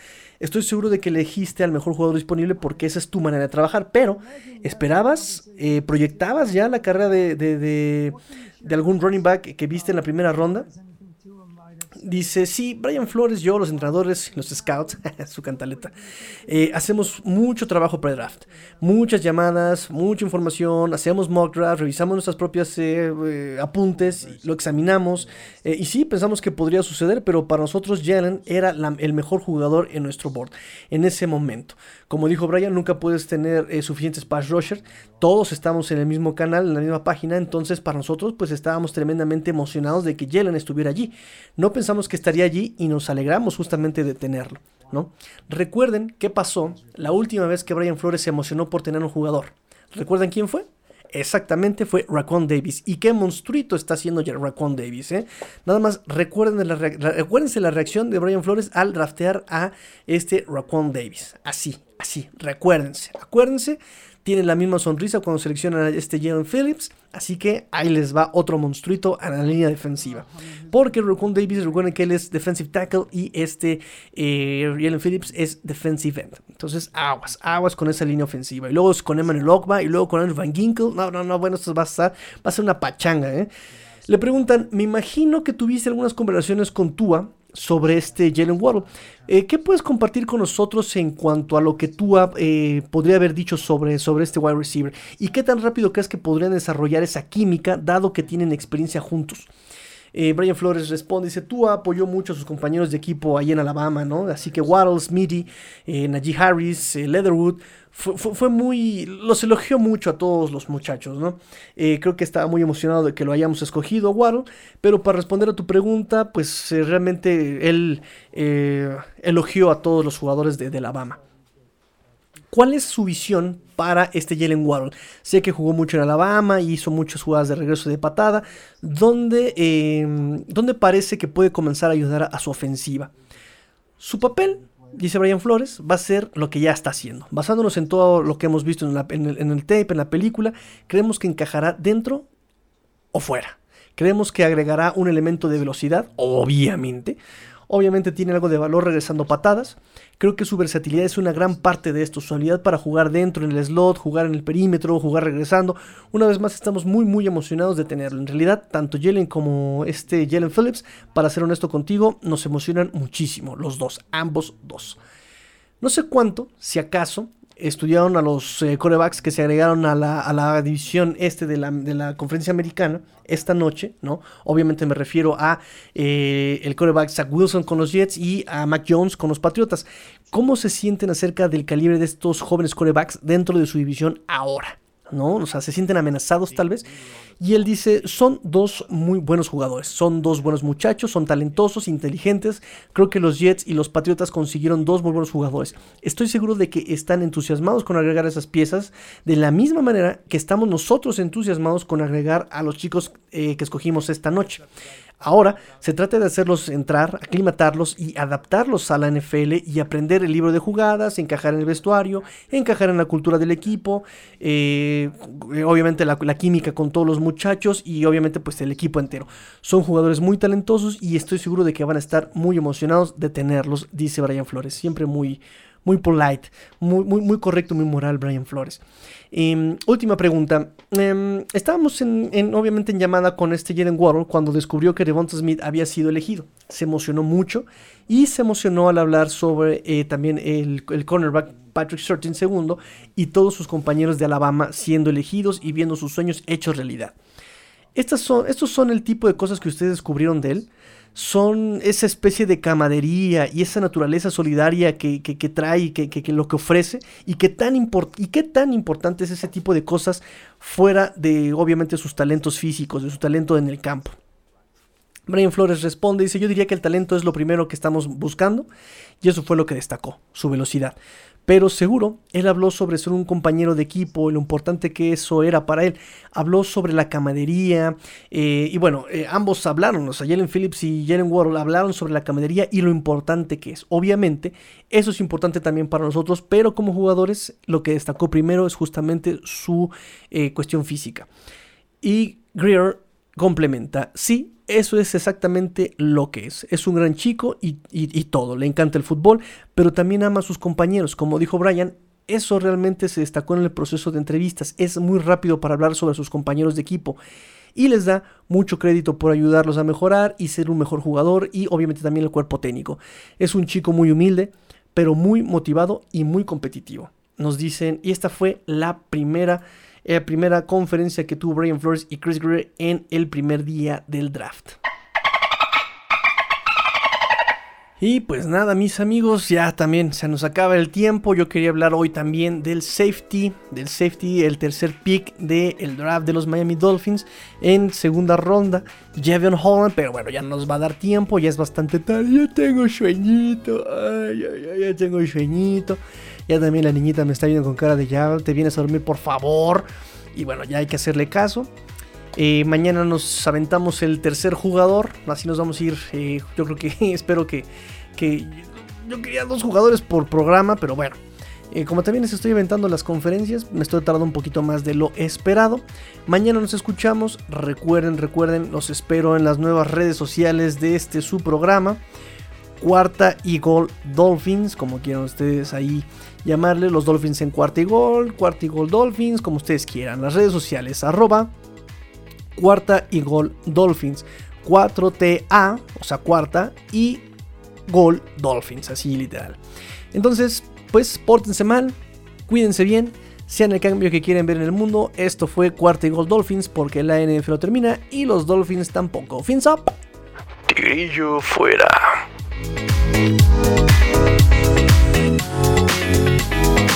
Estoy seguro de que elegiste al mejor jugador disponible porque esa es tu manera de trabajar. Pero, ¿esperabas, eh, proyectabas ya la carrera de, de algún running back que viste en la primera ronda? Dice, sí, Brian Flores, yo, los entrenadores, los scouts, su cantaleta, eh, hacemos mucho trabajo pre-draft, muchas llamadas, mucha información, hacemos mock draft, revisamos nuestras propias eh, eh, apuntes, lo examinamos, y sí, pensamos que podría suceder, pero para nosotros Jalen era el mejor jugador en nuestro board en ese momento. Como dijo Brian, nunca puedes tener suficientes pass rushers, todos estamos en el mismo canal, en la misma página, entonces para nosotros pues estábamos tremendamente emocionados de que Jalen estuviera allí. No pensamos que estaría allí y nos alegramos justamente de tenerlo. ¿no? Recuerden qué pasó la última vez que Brian Flores se emocionó por tener un jugador. ¿Recuerdan quién fue? Exactamente fue Raccoon Davis. ¿Y qué monstruito está haciendo ya Raccoon Davis? Eh? Nada más recuerden la, recuérdense la reacción de Brian Flores al draftear a este Raccoon Davis. Así, así, recuérdense. Acuérdense tiene la misma sonrisa cuando seleccionan a este Jalen Phillips. Así que ahí les va otro monstruito a la línea defensiva. Porque Raccoon Davis, recuerden que él es defensive tackle y este eh, Jalen Phillips es defensive end. Entonces, aguas, aguas con esa línea ofensiva. Y luego con Emmanuel Ogba y luego con Andrew Van Ginkel. No, no, no, bueno, esto va a, estar, va a ser una pachanga, ¿eh? Le preguntan, me imagino que tuviste algunas conversaciones con Tua sobre este Jalen Waddle. Eh, ¿Qué puedes compartir con nosotros en cuanto a lo que tú eh, podría haber dicho sobre, sobre este wide receiver? ¿Y qué tan rápido crees que podrían desarrollar esa química dado que tienen experiencia juntos? Eh, Brian Flores responde, dice, tú apoyó mucho a sus compañeros de equipo ahí en Alabama, ¿no? Así que Waddle, Smitty, eh, Najee Harris, Leatherwood, fue, muy, los elogió mucho a todos los muchachos, ¿no? Eh, creo que estaba muy emocionado de que lo hayamos escogido, Waddle, pero para responder a tu pregunta, pues eh, realmente él eh, elogió a todos los jugadores de, Alabama. ¿Cuál es su visión para este Jalen Waddle? Sé que jugó mucho en Alabama y hizo muchas jugadas de regreso de patada, donde, donde parece que puede comenzar a ayudar a su ofensiva. Su papel dice Brian Flores, va a ser lo que ya está haciendo. Basándonos en todo lo que hemos visto en, el, tape, en la película, creemos que encajará dentro o fuera. Creemos que agregará un elemento de velocidad, obviamente. Obviamente tiene algo de valor regresando patadas. Creo que su versatilidad es una gran parte de esto. Su habilidad para jugar dentro en el slot, jugar en el perímetro, jugar regresando. Una vez más estamos muy muy emocionados de tenerlo. En realidad, tanto Jalen como este Jalen Phillips, para ser honesto contigo, nos emocionan muchísimo. Los dos, ambos dos. No sé cuánto, si acaso, estudiaron a los eh, corebacks que se agregaron a la, división este de la, de la, conferencia americana esta noche, ¿no? Obviamente me refiero a eh, el coreback Zach Wilson con los Jets y a Mac Jones con los Patriotas. ¿Cómo se sienten acerca del calibre de estos jóvenes corebacks dentro de su división ahora? ¿No? O sea, se sienten amenazados tal vez. Y él dice, son dos muy buenos jugadores, son dos buenos muchachos, son talentosos, inteligentes. Creo que los Jets y los Patriotas consiguieron dos muy buenos jugadores. Estoy seguro de que están entusiasmados con agregar esas piezas de la misma manera que estamos nosotros entusiasmados con agregar a los chicos eh, que escogimos esta noche. Ahora se trata de hacerlos entrar, aclimatarlos y adaptarlos a la NFL y aprender el libro de jugadas, encajar en el vestuario, encajar en la cultura del equipo, eh, obviamente la, química con todos los muchachos y obviamente pues el equipo entero. Son jugadores muy talentosos y estoy seguro de que van a estar muy emocionados de tenerlos, dice Brian Flores, siempre muy, muy polite, muy, muy, correcto, muy moral Brian Flores. Em, última pregunta. Em, estábamos en, obviamente en llamada con este Jalen Waddle cuando descubrió que Devonta Smith había sido elegido. Se emocionó mucho y se emocionó al hablar sobre eh, también el, cornerback Patrick Surtain II y todos sus compañeros de Alabama siendo elegidos y viendo sus sueños hechos realidad. Son, estos son el tipo de cosas que ustedes descubrieron de él son esa especie de camadería y esa naturaleza solidaria que, trae, que, que, lo que ofrece, y, qué tan y qué tan importante es ese tipo de cosas fuera de, obviamente, sus talentos físicos, de su talento en el campo. Brian Flores responde, dice, yo diría que el talento es lo primero que estamos buscando, y eso fue lo que destacó, su velocidad. Pero seguro, él habló sobre ser un compañero de equipo, lo importante que eso era para él. Habló sobre la camadería. Eh, y bueno, eh, ambos hablaron, o sea, Jalen Phillips y Jalen Ward hablaron sobre la camadería y lo importante que es. Obviamente, eso es importante también para nosotros, pero como jugadores, lo que destacó primero es justamente su eh, cuestión física. Y Greer complementa, sí, eso es exactamente lo que es. Es un gran chico y, todo. Le encanta el fútbol, pero también ama a sus compañeros. Como dijo Brian, eso realmente se destacó en el proceso de entrevistas. Es muy rápido para hablar sobre sus compañeros de equipo. Y les da mucho crédito por ayudarlos a mejorar y ser un mejor jugador y obviamente también el cuerpo técnico. Es un chico muy humilde, pero muy motivado y muy competitivo. Nos dicen, y esta fue la primera la primera conferencia que tuvo Brian Flores y Chris Greer en el primer día del draft. Y pues nada, mis amigos, ya también se nos acaba el tiempo. Yo quería hablar hoy también del safety, del safety, el tercer pick del draft de los Miami Dolphins en segunda ronda, Javion Holland. Pero bueno, ya nos va a dar tiempo, ya es bastante tarde. Ya tengo sueñito, ay, ay, ay, ya tengo sueñito. Ya también la niñita me está viendo con cara de ya te vienes a dormir, por favor. Y bueno, ya hay que hacerle caso. Eh, mañana nos aventamos el tercer jugador. Así nos vamos a ir. Eh, yo creo que espero que, que. Yo quería dos jugadores por programa, pero bueno. Eh, como también les estoy aventando las conferencias, me estoy tardando un poquito más de lo esperado. Mañana nos escuchamos. Recuerden, recuerden, los espero en las nuevas redes sociales de este su programa. Cuarta y Gol Dolphins, como quieran ustedes ahí llamarle, los Dolphins en cuarta y gol, cuarta y gol Dolphins, como ustedes quieran. Las redes sociales, arroba cuarta y gol Dolphins. 4TA, o sea, cuarta y gol Dolphins, así literal. Entonces, pues pórtense mal, cuídense bien, sean el cambio que quieren ver en el mundo. Esto fue cuarta y gol Dolphins porque la NFL no termina y los Dolphins tampoco. Fins up. Tigrillo fuera. you